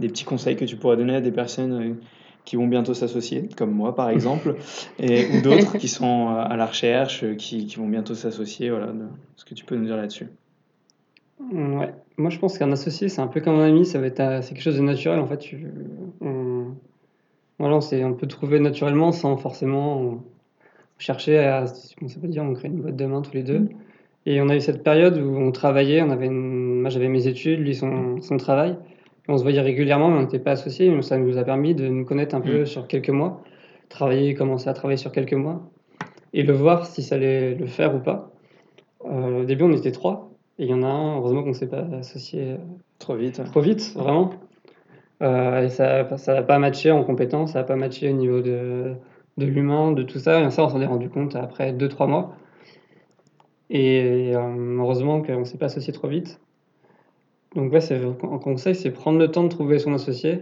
des petits conseils que tu pourrais donner à des personnes euh, qui vont bientôt s'associer, comme moi par exemple, et, ou d'autres qui sont euh, à la recherche, euh, qui, qui vont bientôt s'associer. Voilà, ce que tu peux nous dire là-dessus
Ouais, moi je pense qu'un associé, c'est un peu comme un ami, ça va être, euh, c'est quelque chose de naturel en fait. Tu, on, voilà, on s'est un peu trouvé naturellement sans forcément chercher à, comment ça veut dire, on crée une boîte de main tous les deux. Et on a eu cette période où on travaillait, on avait une- moi j'avais mes études, lui son, son travail. On se voyait régulièrement, mais on n'était pas associés. Ça nous a permis de nous connaître un peu
Mm.
sur quelques mois, travailler, commencer à travailler sur quelques mois, et le voir si ça allait le faire ou pas. Euh, au début, on était trois, et il y en a un, heureusement qu'on ne s'est pas associé
Trop vite.
trop vite, vraiment. Euh, et ça ça n'a pas matché en compétences, ça n'a pas matché au niveau de, de l'humain, de tout ça. Et ça, on s'en est rendu compte après 2-3 mois. Et euh, heureusement qu'on ne s'est pas associé trop vite. Donc ouais, c'est un conseil, c'est prendre le temps de trouver son associé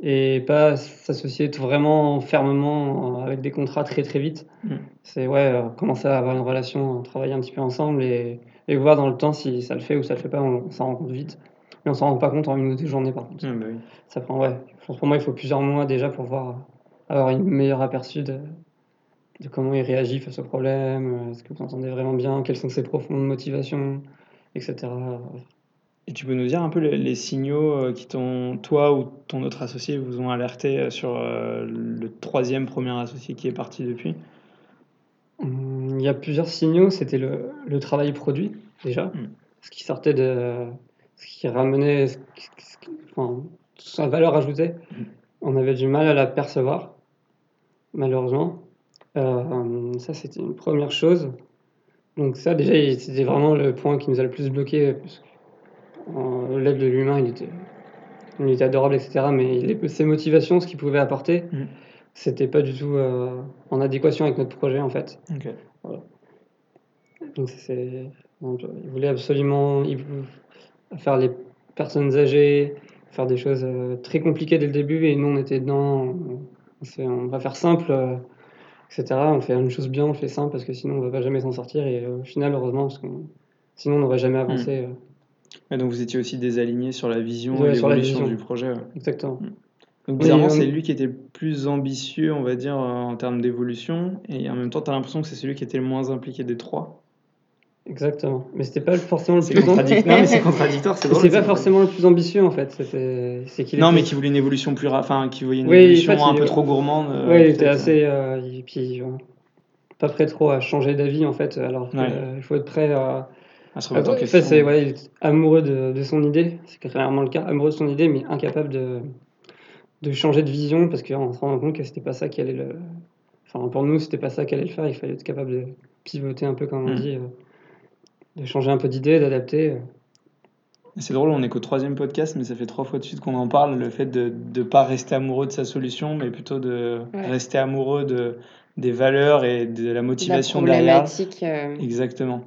et pas s'associer vraiment fermement euh, avec des contrats très très vite.
Mm.
C'est ouais, euh, commencer à avoir une relation, travailler un petit peu ensemble et, et voir dans le temps si ça le fait ou ça le fait pas, on, s'en rend compte vite. Mais on s'en rend pas compte en une ou deux journées par contre.
Ah bah oui.
Ça prend, ouais, je pense pour moi, il faut plusieurs mois déjà pour voir, avoir une meilleure aperçu de, de comment il réagit face au problème, euh, est-ce que vous entendez vraiment bien, quelles sont ses profondes motivations, etc.
Et tu peux nous dire un peu les, les signaux euh, qui t'ont, toi ou ton autre associé, vous ont alerté euh, sur euh, le troisième premier associé qui est parti depuis?
Hum, Il y a plusieurs signaux, c'était le, le travail produit déjà,
Mm.
ce qui sortait de, ce qui ramenait, ce qui- ce qui- enfin, sa valeur ajoutée.
Mm.
On avait du mal à la percevoir, malheureusement. Euh, ça, c'était une première chose. Donc ça, déjà, c'était vraiment le point qui nous a le plus bloqué. parce que, L'aide de l'humain, il était, il était adorable, etc. Mais ses motivations, ce qu'il pouvait apporter,
Mm.
c'était pas du tout euh, en adéquation avec notre projet, en fait. Donc c'est, il voulait absolument il voulait faire les personnes âgées, faire des choses euh, très compliquées dès le début, et nous on était dedans. On, on s'est- on va faire simple, euh, etc. On fait une chose bien, on fait simple parce que sinon on va pas jamais s'en sortir. Et euh, au final, heureusement, parce que sinon on n'aurait jamais avancé. euh,
Ouais, donc vous étiez aussi désalignés sur la vision
Ouais,
et l'évolution du projet. ouais.
exactement.
Donc
Oui,
bizarrement, c'est lui qui était le plus ambitieux, on va dire, euh, en termes d'évolution, et en même temps, tu as l'impression que c'est celui qui était le moins impliqué des trois.
Exactement. Mais c'était pas forcément le plus ambitieux.
non, mais c'est contradictoire, c'est.
C'est pas forcément le plus ambitieux en fait. C'est qu'il
Non,
était-
mais qui voulait une évolution plus rapide, enfin, qui voyait une
Oui,
évolution
fait,
un
il-
peu trop gourmande. euh,
Ouais, il était assez. euh, et puis, euh, pas prêt trop à changer d'avis en fait. Alors
Ouais.
faut être prêt à.
À se
à-
remettre en
en fait,
question.
c'est ouais, il est amoureux de, de son idée. C'est clairement le cas. Amoureux de son idée, mais incapable de, de changer de vision parce qu'on se rend compte que c'était pas ça qui allait le. Enfin, pour nous, c'était pas ça qui allait le faire. Il fallait être capable de pivoter un peu, comme on
Mm.
dit, euh, de changer un peu d'idée, d'adapter. euh.
C'est drôle, on est qu'au troisième podcast, mais ça fait trois fois de suite qu'on en parle, le fait de ne pas rester amoureux de sa solution, mais plutôt de
Ouais.
rester amoureux de, des valeurs et de la
La
motivation derrière.
problématique. euh,
Exactement.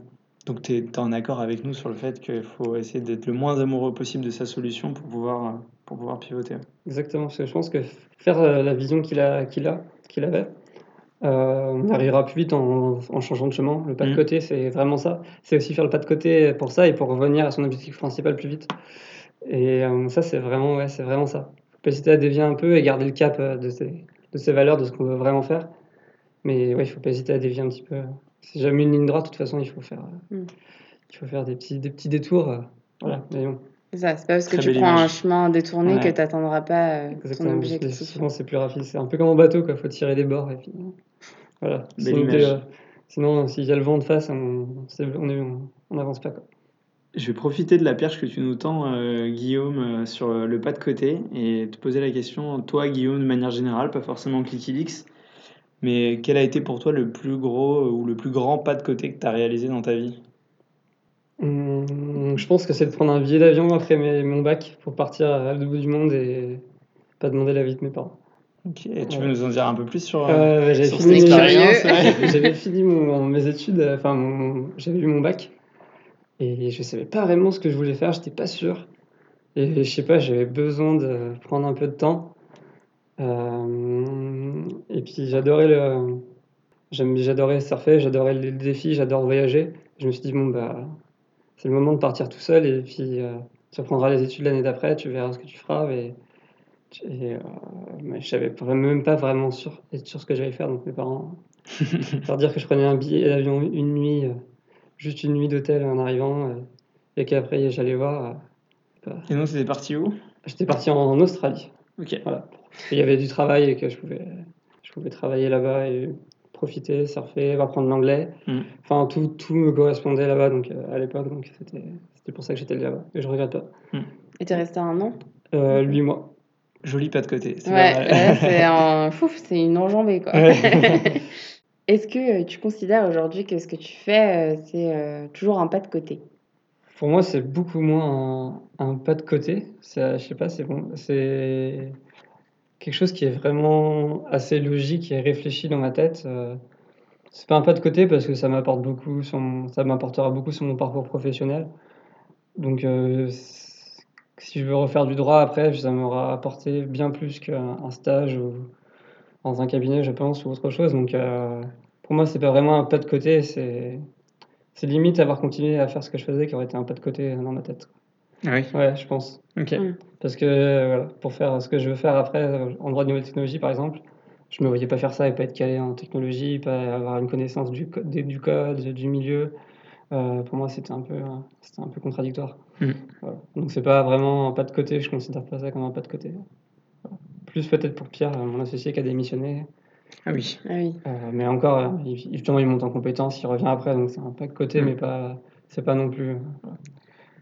Donc tu es, en accord avec nous sur le fait qu'il faut essayer d'être le moins amoureux possible de sa solution pour pouvoir, pour pouvoir pivoter.
Exactement, parce que je pense que faire euh, la vision qu'il a, qu'il a, qu'il avait, euh, on arrivera plus vite en, en changeant de chemin. Le pas de
Mm.
côté, c'est vraiment ça. C'est aussi faire le pas de côté pour ça et pour revenir à son objectif principal plus vite. Et euh, ça, c'est vraiment, ouais, c'est vraiment ça. Faut pas hésiter à dévier un peu et garder le cap euh, de ses, de ses valeurs, de ce qu'on veut vraiment faire. Mais ouais, il faut pas hésiter à dévier un petit peu. C'est jamais une ligne droite, de toute façon, il faut faire, euh,
Mm.
il faut faire des petits, des petits détours. euh, voilà, mais bon.
C'est ça, c'est pas parce que tu prends un chemin détourné
Ouais.
que tu n'atteindras pas euh, ton objectif.
souvent c'est plus rapide. C'est un peu comme en bateau, quoi. Faut tirer les bords et puis voilà. Sinon, euh, sinon, s'il y a le vent de face, on c'est- on est- on- on n'avance pas, quoi.
Je vais profiter de la perche que tu nous tends, euh, Guillaume, euh, sur le pas de côté et te poser la question, toi, Guillaume, de manière générale, pas forcément Clickilix, mais quel a été pour toi le plus gros euh, ou le plus grand pas de côté que tu as réalisé dans ta vie?
Hum, je pense que c'est de prendre un billet d'avion après mes- mon bac pour partir à l'autre bout du monde et pas demander l'avis de mes parents.
Ok, tu
Ouais.
peux nous en dire un peu plus sur, euh,
Euh, j'avais
sur
fini,
cette
mes-
expérience? ouais.
j'avais fini mon- mes études, euh, enfin mon- j'avais eu mon bac et je savais pas vraiment ce que je voulais faire, j'étais pas sûr. Et je sais pas, j'avais besoin de prendre un peu de temps Euh, et puis j'adorais le, j'adorais surfer, j'adorais les défis, j'adore voyager. Je me suis dit, bon, bah, c'est le moment de partir tout seul et puis euh, tu reprendras les études l'année d'après, tu verras ce que tu feras. Et, et euh, mais je savais même pas vraiment sûr, être sûr ce que j'allais faire, donc mes parents, leur dire que je prenais un billet d'avion une nuit, juste une nuit d'hôtel en arrivant, et qu'après j'allais voir.
et non, c'était parti où?
J'étais parti en, Australie.
Ok.
Voilà. Il y avait du travail et que je pouvais, je pouvais travailler là-bas et profiter, surfer, apprendre l'anglais. Mm. Enfin, tout, tout me correspondait là-bas donc, euh, à l'époque, donc c'était pour ça que j'étais là-bas. Et je regrette pas.
Mm. Et tu es resté un an?
Euh, Huit mois.
Joli pas de côté.
Ouais, c'est un... c'est une enjambée quoi. Est-ce que tu considères aujourd'hui que ce que tu fais, euh, c'est toujours un pas de côté?
Pour moi, c'est beaucoup moins un, un, pas de côté. Je sais pas, c'est bon. C'est quelque chose qui est vraiment assez logique et réfléchi dans ma tête. Euh, c'est pas un pas de côté parce que ça m'apporte beaucoup, m'apportera beaucoup sur mon parcours professionnel. Donc, euh, si je veux refaire du droit après, ça m'aura apporté bien plus qu'un stage ou dans un cabinet, je pense, ou autre chose. Donc, euh, pour moi, c'est pas vraiment un pas de côté, c'est limite avoir continué à faire ce que je faisais qui aurait été un pas de côté dans ma tête.
Ah oui.
Ouais, je pense.
Ok. Mm.
Parce que voilà, pour faire ce que je veux faire après, en droit de nouvelles technologies par exemple, je me voyais pas faire ça et pas être calé en technologie, pas avoir une connaissance du, code, du code, du milieu. Euh, pour moi, c'était un peu, c'était un peu contradictoire. Mm. Voilà. Donc c'est pas vraiment un pas de côté. Je considère pas ça comme un pas de côté. Plus peut-être pour Pierre, mon associé qui a démissionné.
Ah oui.
Ah oui.
Euh, mais encore, il, justement, il monte en compétence, il revient après, donc c'est un pas de côté, mm. mais pas, c'est pas non plus.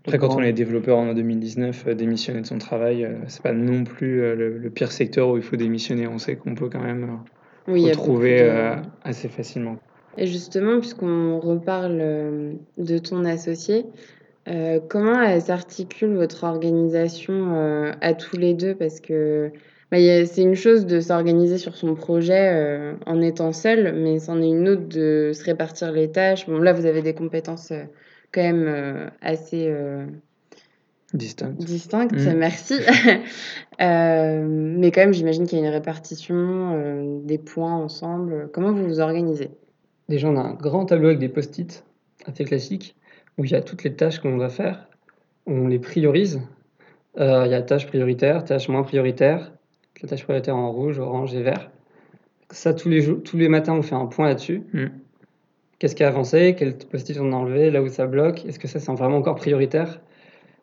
Après, quand on est développeur en 2019, euh, démissionner de son travail, euh, c'est pas non plus euh, le, pire secteur où il faut démissionner. On sait qu'on peut quand même oui, retrouver assez facilement.
Et justement, puisqu'on reparle de ton associé, comment s'articule votre organisation à tous les deux? Parce que bah, c'est une chose de s'organiser sur son projet en étant seul, mais c'en est une autre de se répartir les tâches. Bon, là, vous avez des compétences quand même euh, assez euh,
distincte.
distincte mm. merci. Euh, mais quand même, j'imagine qu'il y a une répartition des points ensemble. Comment vous vous organisez?
Déjà, on a un grand tableau avec des post-it assez classiques où il y a toutes les tâches qu'on va faire. On les priorise. il y a tâches prioritaires, tâches moins prioritaires, la tâche prioritaire en rouge, orange et vert. Ça, tous les, jours, tous les matins, on fait un point là-dessus. Mm. Qu'est-ce qui a avancé? Quel post-it on a enlevé? Là où ça bloque? Est-ce que ça, c'est vraiment encore prioritaire?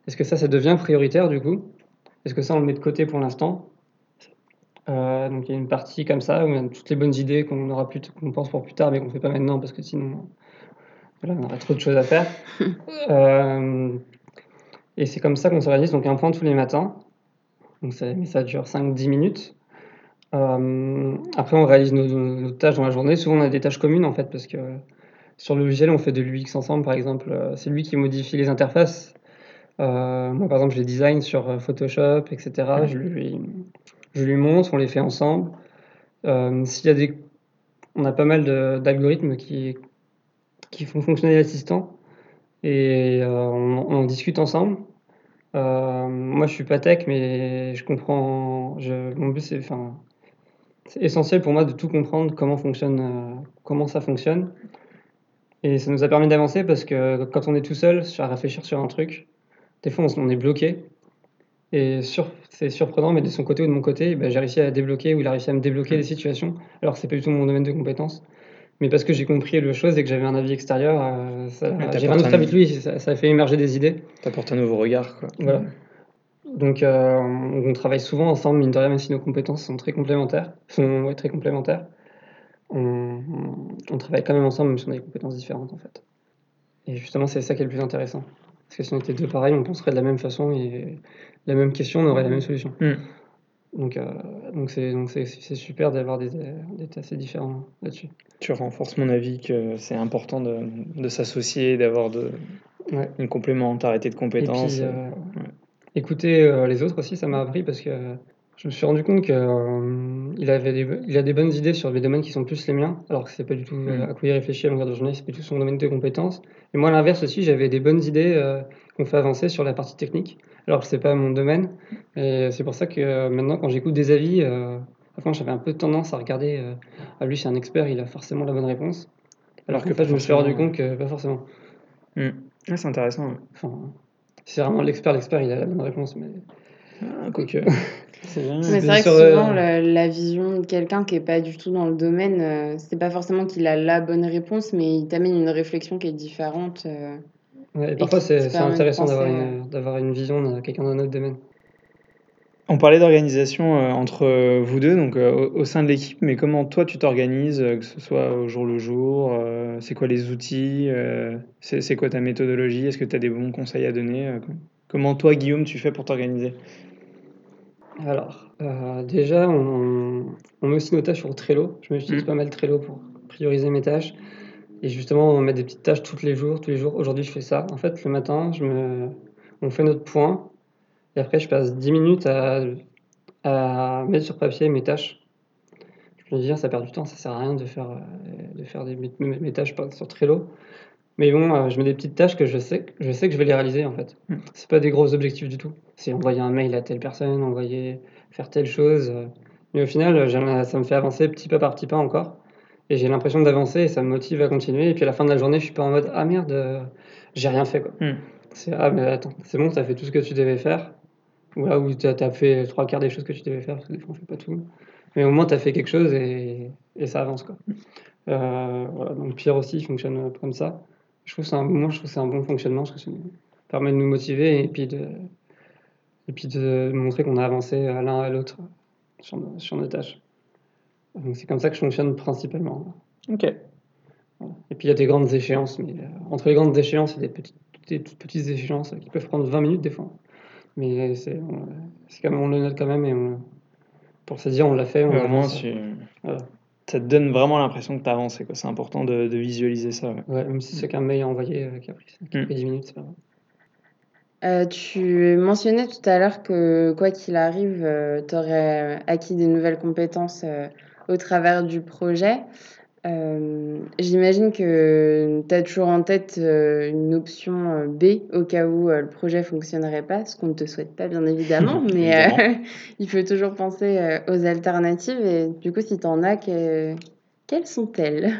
Est-ce que ça, ça devient prioritaire du coup? Est-ce que ça, on le met de côté pour l'instant? Euh, Donc il y a une partie comme ça où il y a toutes les bonnes idées qu'on aura plus, qu'on pense pour plus tard, mais qu'on ne fait pas maintenant parce que sinon, voilà, on aura trop de choses à faire. euh, et c'est comme ça qu'on s'organise. Donc un point tous les matins. Donc ça, mais ça dure 5-10 minutes. Euh, après, on réalise nos, nos, tâches dans la journée. Souvent, on a des tâches communes en fait, parce que sur le logiciel, on fait de l'UX ensemble, par exemple. Euh, c'est lui qui modifie les interfaces. Euh, moi, par exemple, je les design sur euh, Photoshop, etc. Je lui, je lui montre, on les fait ensemble. S'il y a des... On a pas mal d'algorithmes qui, qui font fonctionner l'assistant et on, discute ensemble. moi, je suis pas tech, mais je comprends. Je, mon but, c'est, enfin, c'est essentiel pour moi de tout comprendre comment fonctionne, comment ça fonctionne. Et ça nous a permis d'avancer parce que quand on est tout seul à réfléchir sur un truc, des fois on, est bloqué. Et sur, c'est surprenant, mais de son côté ou de mon côté, ben, j'ai réussi à débloquer ou il a réussi à me débloquer les situations, alors que c'est pas du tout mon domaine de compétence. Mais parce que j'ai compris le chose et que j'avais un avis extérieur, euh, j'ai rien avec lui, ça, a fait émerger des idées.
T'apportes un nouveau regard, quoi.
Voilà. Donc euh, on, travaille souvent ensemble, mine de rien, même si nos compétences sont très complémentaires, sont très complémentaires on, travaille quand même ensemble, même si on a des compétences différentes en fait. Et justement, c'est ça qui est le plus intéressant. Parce que si on était deux pareils, on penserait de la même façon et la même question, on aurait la même solution. Hmm. Donc, euh, donc c'est donc c'est super d'avoir des, des assez différents là-dessus.
Tu renforces mon avis que c'est important de, de s'associer, d'avoir de une complémentarité de compétences. Euh,
écouter euh, les autres aussi, ça m'a appris parce que je me suis rendu compte qu'il euh, avait des, il a des bonnes idées sur des domaines qui sont plus les miens, alors que c'est pas du tout euh, à quoi il réfléchit à longueur de journée, c'est pas du tout son domaine de compétences. Et moi, à l'inverse aussi, j'avais des bonnes idées euh, qu'on fait avancer sur la partie technique, alors que c'est pas mon domaine. Et c'est pour ça que maintenant, quand j'écoute des avis, Avant, j'avais un peu tendance à regarder, euh, ah, lui, c'est un expert, il a forcément la bonne réponse. Alors que pas, je me suis rendu compte que pas forcément.
Hmm. Ah, c'est intéressant.
Enfin, c'est vraiment l'expert, l'expert, il a la bonne réponse, mais
Ah,
quoique.
C'est bien.
Mais
C'est
c'est vrai que
sur, euh,
souvent, la, la vision de quelqu'un qui est pas du tout dans le domaine, euh, c'est pas forcément qu'il a la bonne réponse, mais il t'amène une réflexion qui est différente. euh.
Ouais, et parfois, c'est intéressant d'avoir une, d'avoir une vision de quelqu'un d'un autre domaine.
On parlait d'organisation euh, entre euh, vous deux, donc euh, au, au sein de l'équipe, mais comment toi tu t'organises, euh, que ce soit au jour le jour, euh, c'est quoi les outils, euh, c'est c'est quoi ta méthodologie, est-ce que tu as des bons conseils à donner euh, com- Comment toi, Guillaume, tu fais pour t'organiser?
Alors, euh, déjà, on, on met aussi nos tâches sur Trello. Je m'utilise
Mm.
pas mal Trello pour prioriser mes tâches. Et justement, on met des petites tâches tous les jours, tous les jours. Aujourd'hui, je fais ça. En fait, le matin, je me... on fait notre point. Et après, je passe 10 minutes à, à mettre sur papier mes tâches. Je me dis, ça perd du temps, ça sert à rien de faire, euh, de faire des, mes, mes tâches sur Trello. Mais bon, euh, je mets des petites tâches que je sais, que- je sais que je vais les réaliser en fait.
Mm.
C'est pas des gros objectifs du tout. C'est envoyer un mail à telle personne, envoyer, faire telle chose. euh. Mais au final, euh, ça me fait avancer petit pas par petit pas encore. Et j'ai l'impression d'avancer et ça me motive à continuer. Et puis à la fin de la journée, je suis pas en mode ah merde, euh, j'ai rien fait quoi.
Mm.
C'est ah mais attends, c'est bon, t'as fait tout ce que tu devais faire. Ou là où t'as as fait trois quarts des choses que tu devais faire, parce que des fois on fait pas tout. Mais au moins t'as fait quelque chose et, et ça avance quoi. Euh, voilà, donc Pierre aussi fonctionne comme ça. Je trouve que c'est un, moi je trouve que c'est un bon fonctionnement parce que ça nous permet de nous motiver et puis de, et puis de montrer qu'on a avancé à l'un à l'autre sur nos, sur nos tâches. Donc c'est comme ça que je fonctionne principalement.
Ok.
Voilà. Et puis il y a des grandes échéances, mais euh, entre les grandes échéances et des petites, des toutes petites échéances euh, qui peuvent prendre 20 minutes des fois. Mais c'est on, c'est quand même, on le note quand même et on, pour se dire on l'a fait, on
Ouais,
a
au moins, tu-
Voilà.
Ça te donne vraiment l'impression que tu avances. C'est important de, de visualiser ça. ouais.
Ouais, même si c'est qu'un mail à envoyer euh, qui a pris, qui a
Mm.
pris 10 minutes, c'est pas grave.
Euh, tu mentionnais tout à l'heure que quoi qu'il arrive, tu aurais acquis des nouvelles compétences euh, au travers du projet. Euh, J'imagine que tu as toujours en tête euh, une option euh, B au cas où euh, le projet fonctionnerait pas, ce qu'on ne te souhaite pas bien évidemment, mais
Évidemment.
il faut toujours penser aux alternatives. Et du coup, si tu en as, que- quelles sont-elles?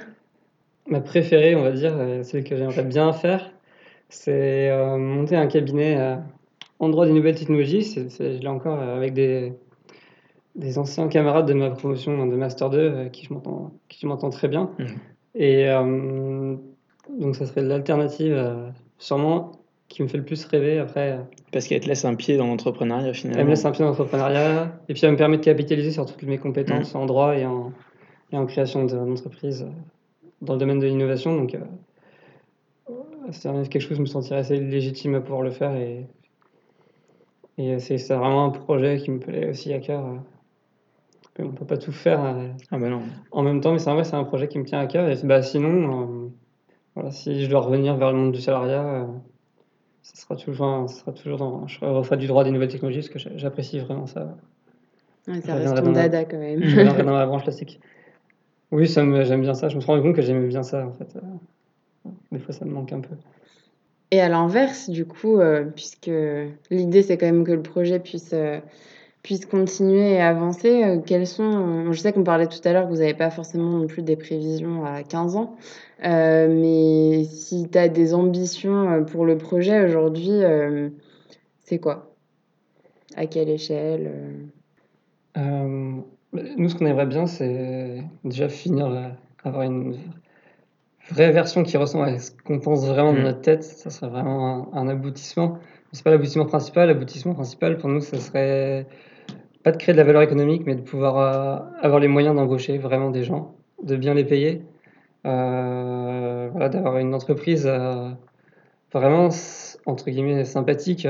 Ma préférée, on va dire, celle que j'aimerais bien faire, c'est monter un cabinet en droit des nouvelles technologies. C'est, l'ai encore avec des, des anciens camarades de ma promotion de Master 2 euh, qui je m'entends, qui je m'entends très bien.
Mhm.
Et euh, donc, ça serait l'alternative, euh, sûrement, qui me fait le plus rêver. Après,
Parce qu'elle te laisse un pied dans l'entrepreneuriat
elle
finalement.
me laisse un pied dans l'entrepreneuriat et puis elle me permet de capitaliser sur toutes mes compétences en droit et en, et en création de- d'entreprise dans le domaine de l'innovation. Donc, euh, c'est quelque chose, je me sentirais assez légitime à pouvoir le faire et, c'est vraiment un projet qui me plaît aussi à cœur. On ne peut pas tout faire euh,
Ah bah non.
en même temps, mais c'est vrai, c'est un projet qui me tient à cœur. Et bah, sinon, euh, voilà, si je dois revenir vers le monde du salariat, euh, ce sera toujours, ce sera toujours dans, je referai du droit des nouvelles technologies parce que j'a- j'apprécie vraiment ça.
Ouais, Ça reste ton
dans la-
dada quand même.
Je reviendrai dans la branche classique. Oui, ça me- j'aime bien ça. Je me suis rendu compte que j'aimais bien ça, en fait. Euh, Des fois, ça me manque un peu.
Et à l'inverse, du coup, euh, puisque l'idée c'est quand même que le projet puisse, euh, puisse continuer et avancer, euh, quelles sont, euh, je sais qu'on parlait tout à l'heure que vous n'avez pas forcément non plus des prévisions à 15 ans, euh, mais si tu as des ambitions pour le projet aujourd'hui, euh, c'est quoi? À quelle échelle euh?
Nous, ce qu'on aimerait bien, c'est déjà finir, avoir une vraie version qui ressemble à ce qu'on pense vraiment dans
Mm.
notre tête. Ça serait vraiment un, un aboutissement. Mais c'est pas l'aboutissement principal. L'aboutissement principal, pour nous, ce serait pas de créer de la valeur économique, mais de pouvoir euh, avoir les moyens d'embaucher vraiment des gens, de bien les payer. Euh, voilà, d'avoir une entreprise euh, vraiment, entre guillemets, sympathique,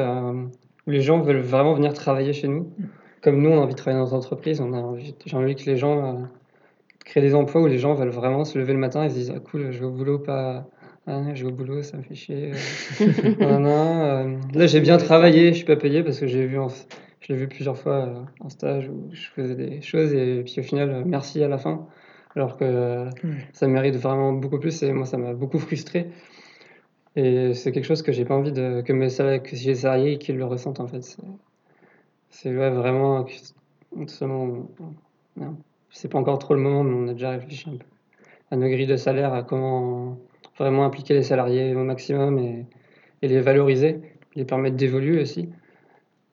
où les gens veulent vraiment venir travailler chez nous. Comme nous, on a envie de travailler dans notre entreprise, on a envie, j'ai envie que les gens euh, créent des emplois où les gens veulent vraiment se lever le matin et se disent ah, cool, je vais au boulot, pas? Ah, je vais au boulot, ça me fait chier. euh, non, non, euh, là, j'ai bien travaillé, je suis pas payé parce que j'ai vu, en- je l'ai vu plusieurs fois euh, en stage où je faisais des choses et puis au final, euh, merci à la fin. Alors que ça mérite vraiment beaucoup plus et moi, ça m'a beaucoup frustré. Et c'est quelque chose que j'ai pas envie de, que mes salariés, que j'ai des salariés qu'ils le ressentent en fait. C'est, ouais, vraiment seulement C'est pas encore trop le moment, mais on a déjà réfléchi un peu à nos grilles de salaire, à comment vraiment impliquer les salariés au maximum et, et les valoriser, les permettre d'évoluer aussi.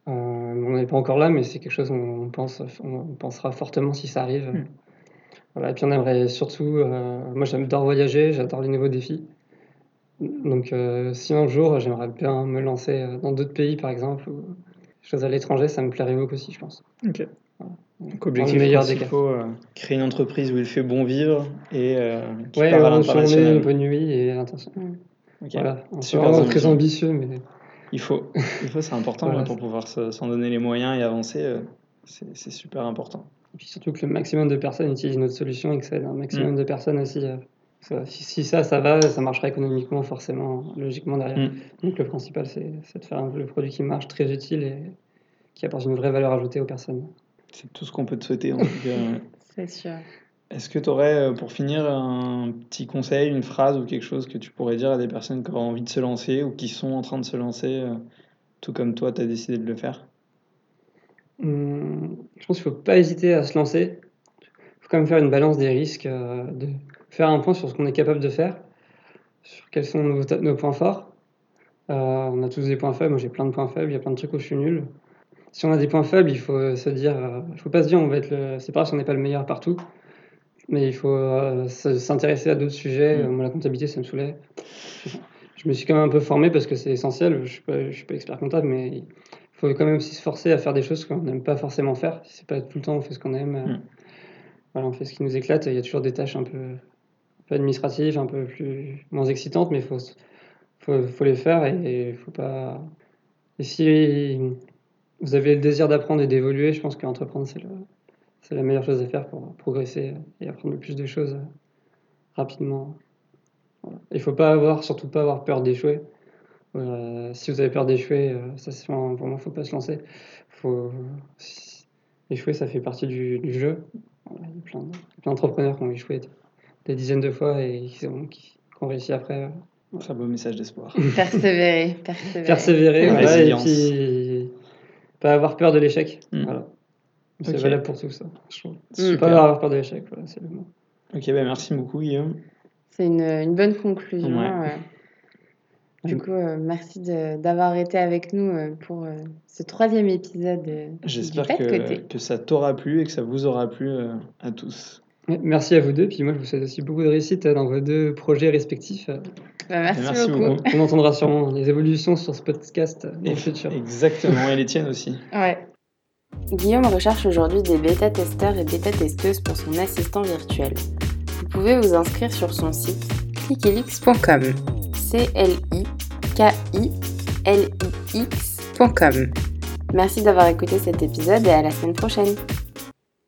Euh, on n'est pas encore là, mais c'est quelque chose on pense, on pensera fortement si ça arrive.
Mm.
Voilà, et puis on aimerait surtout, euh, moi j'adore voyager, j'adore les nouveaux défis. Donc euh, si un jour j'aimerais bien me lancer euh, dans d'autres pays par exemple, ou choses à l'étranger, ça me plairait beaucoup aussi, je pense.
Ok.
Voilà.
Donc,
Dans le
objectif
meilleur des
principal, euh, créer une entreprise où il fait bon vivre et euh, qui
Ouais,
part à l'international.
une bonne nuit et attention.
Ok.
Voilà,
Super
très ambitieux, mais
Il faut, il faut, c'est important
Voilà.
ouais, pour pouvoir se- s'en donner les moyens et avancer. euh, c'est super important.
Et puis surtout que le maximum de personnes utilisent notre solution et que ça aide un maximum de personnes aussi. euh, ça- si, si ça, ça va, ça marchera économiquement, forcément, logiquement derrière.
Mm.
Donc le principal, c'est c'est de faire un, le produit qui marche, très utile et qui apporte une vraie valeur ajoutée aux personnes.
C'est tout ce qu'on peut te souhaiter en tout cas.
C'est sûr.
Est-ce que tu aurais, pour finir, un petit conseil, une phrase ou quelque chose que tu pourrais dire à des personnes qui auraient envie de se lancer ou qui sont en train de se lancer, euh, tout comme toi, tu as décidé de le faire?
Hum, je pense qu'il ne faut pas hésiter à se lancer. Il faut quand même faire une balance des risques, euh, faire un point sur ce qu'on est capable de faire, sur quels sont nos, points forts. Euh, on a tous des points faibles, moi j'ai plein de points faibles, il y a plein de trucs où je suis nul. Si on a des points faibles, il faut se dire, euh, il faut pas se dire on va être le, c'est pas grave si on n'est pas le meilleur partout, mais il faut euh, se- s'intéresser à d'autres sujets.
Mm.
Moi la comptabilité ça me saoulait. Je me suis quand même un peu formé parce que c'est essentiel. Je suis pas, je suis pas expert comptable, mais il faut quand même aussi se forcer à faire des choses qu'on n'aime pas forcément faire. Si c'est pas tout le temps on fait ce qu'on aime,
Mm.
voilà, on fait ce qui nous éclate. Il y a toujours des tâches un peu, un peu administratives, un peu plus moins excitantes, mais il faut, s- faut, faut les faire et faut pas. Et si vous avez le désir d'apprendre et d'évoluer, je pense qu'entreprendre c'est le, c'est la meilleure chose à faire pour progresser et apprendre le plus de choses euh, rapidement. Voilà. Il faut pas avoir, surtout pas avoir peur d'échouer. Euh, si vous avez peur d'échouer, euh, ça c'est vraiment- pour moi, faut pas se lancer. Faut, échouer, ça fait partie du, du jeu. Voilà, il y a plein de- plein d'entrepreneurs qui ont échoué des, des dizaines de fois et qui ont, qui, qui ont réussi après.
Très beau message d'espoir.
Persévérer, persévérer.
Persévérer, voilà, et puis pas avoir peur de l'échec.
Mm.
Voilà. C'est valable pour tout ça. Je trouve.
Super.
Pas avoir peur de l'échec, voilà, c'est le mot.
Ok, bah merci beaucoup Guillaume.
C'est une, une bonne conclusion.
Ouais.
Du coup, euh, merci d'avoir été avec nous euh, pour euh, ce troisième épisode euh, du
J'espère que, ça t'aura plu et que ça vous aura plu euh, à tous.
Merci à vous deux, puis moi je vous souhaite aussi beaucoup de réussite euh, dans vos deux projets respectifs.
Bah, merci,
Merci
beaucoup.
beaucoup.
On, on entendra sûrement des évolutions sur ce podcast dans le futur.
Exactement, et les tiennes aussi.
Ouais. Guillaume recherche aujourd'hui des bêta-testeurs et bêta-testeuses pour son assistant virtuel. Vous pouvez vous inscrire sur son site clickilix.com. C-L-I-K-I-L-I-X.com. Merci d'avoir écouté cet épisode et à la semaine prochaine.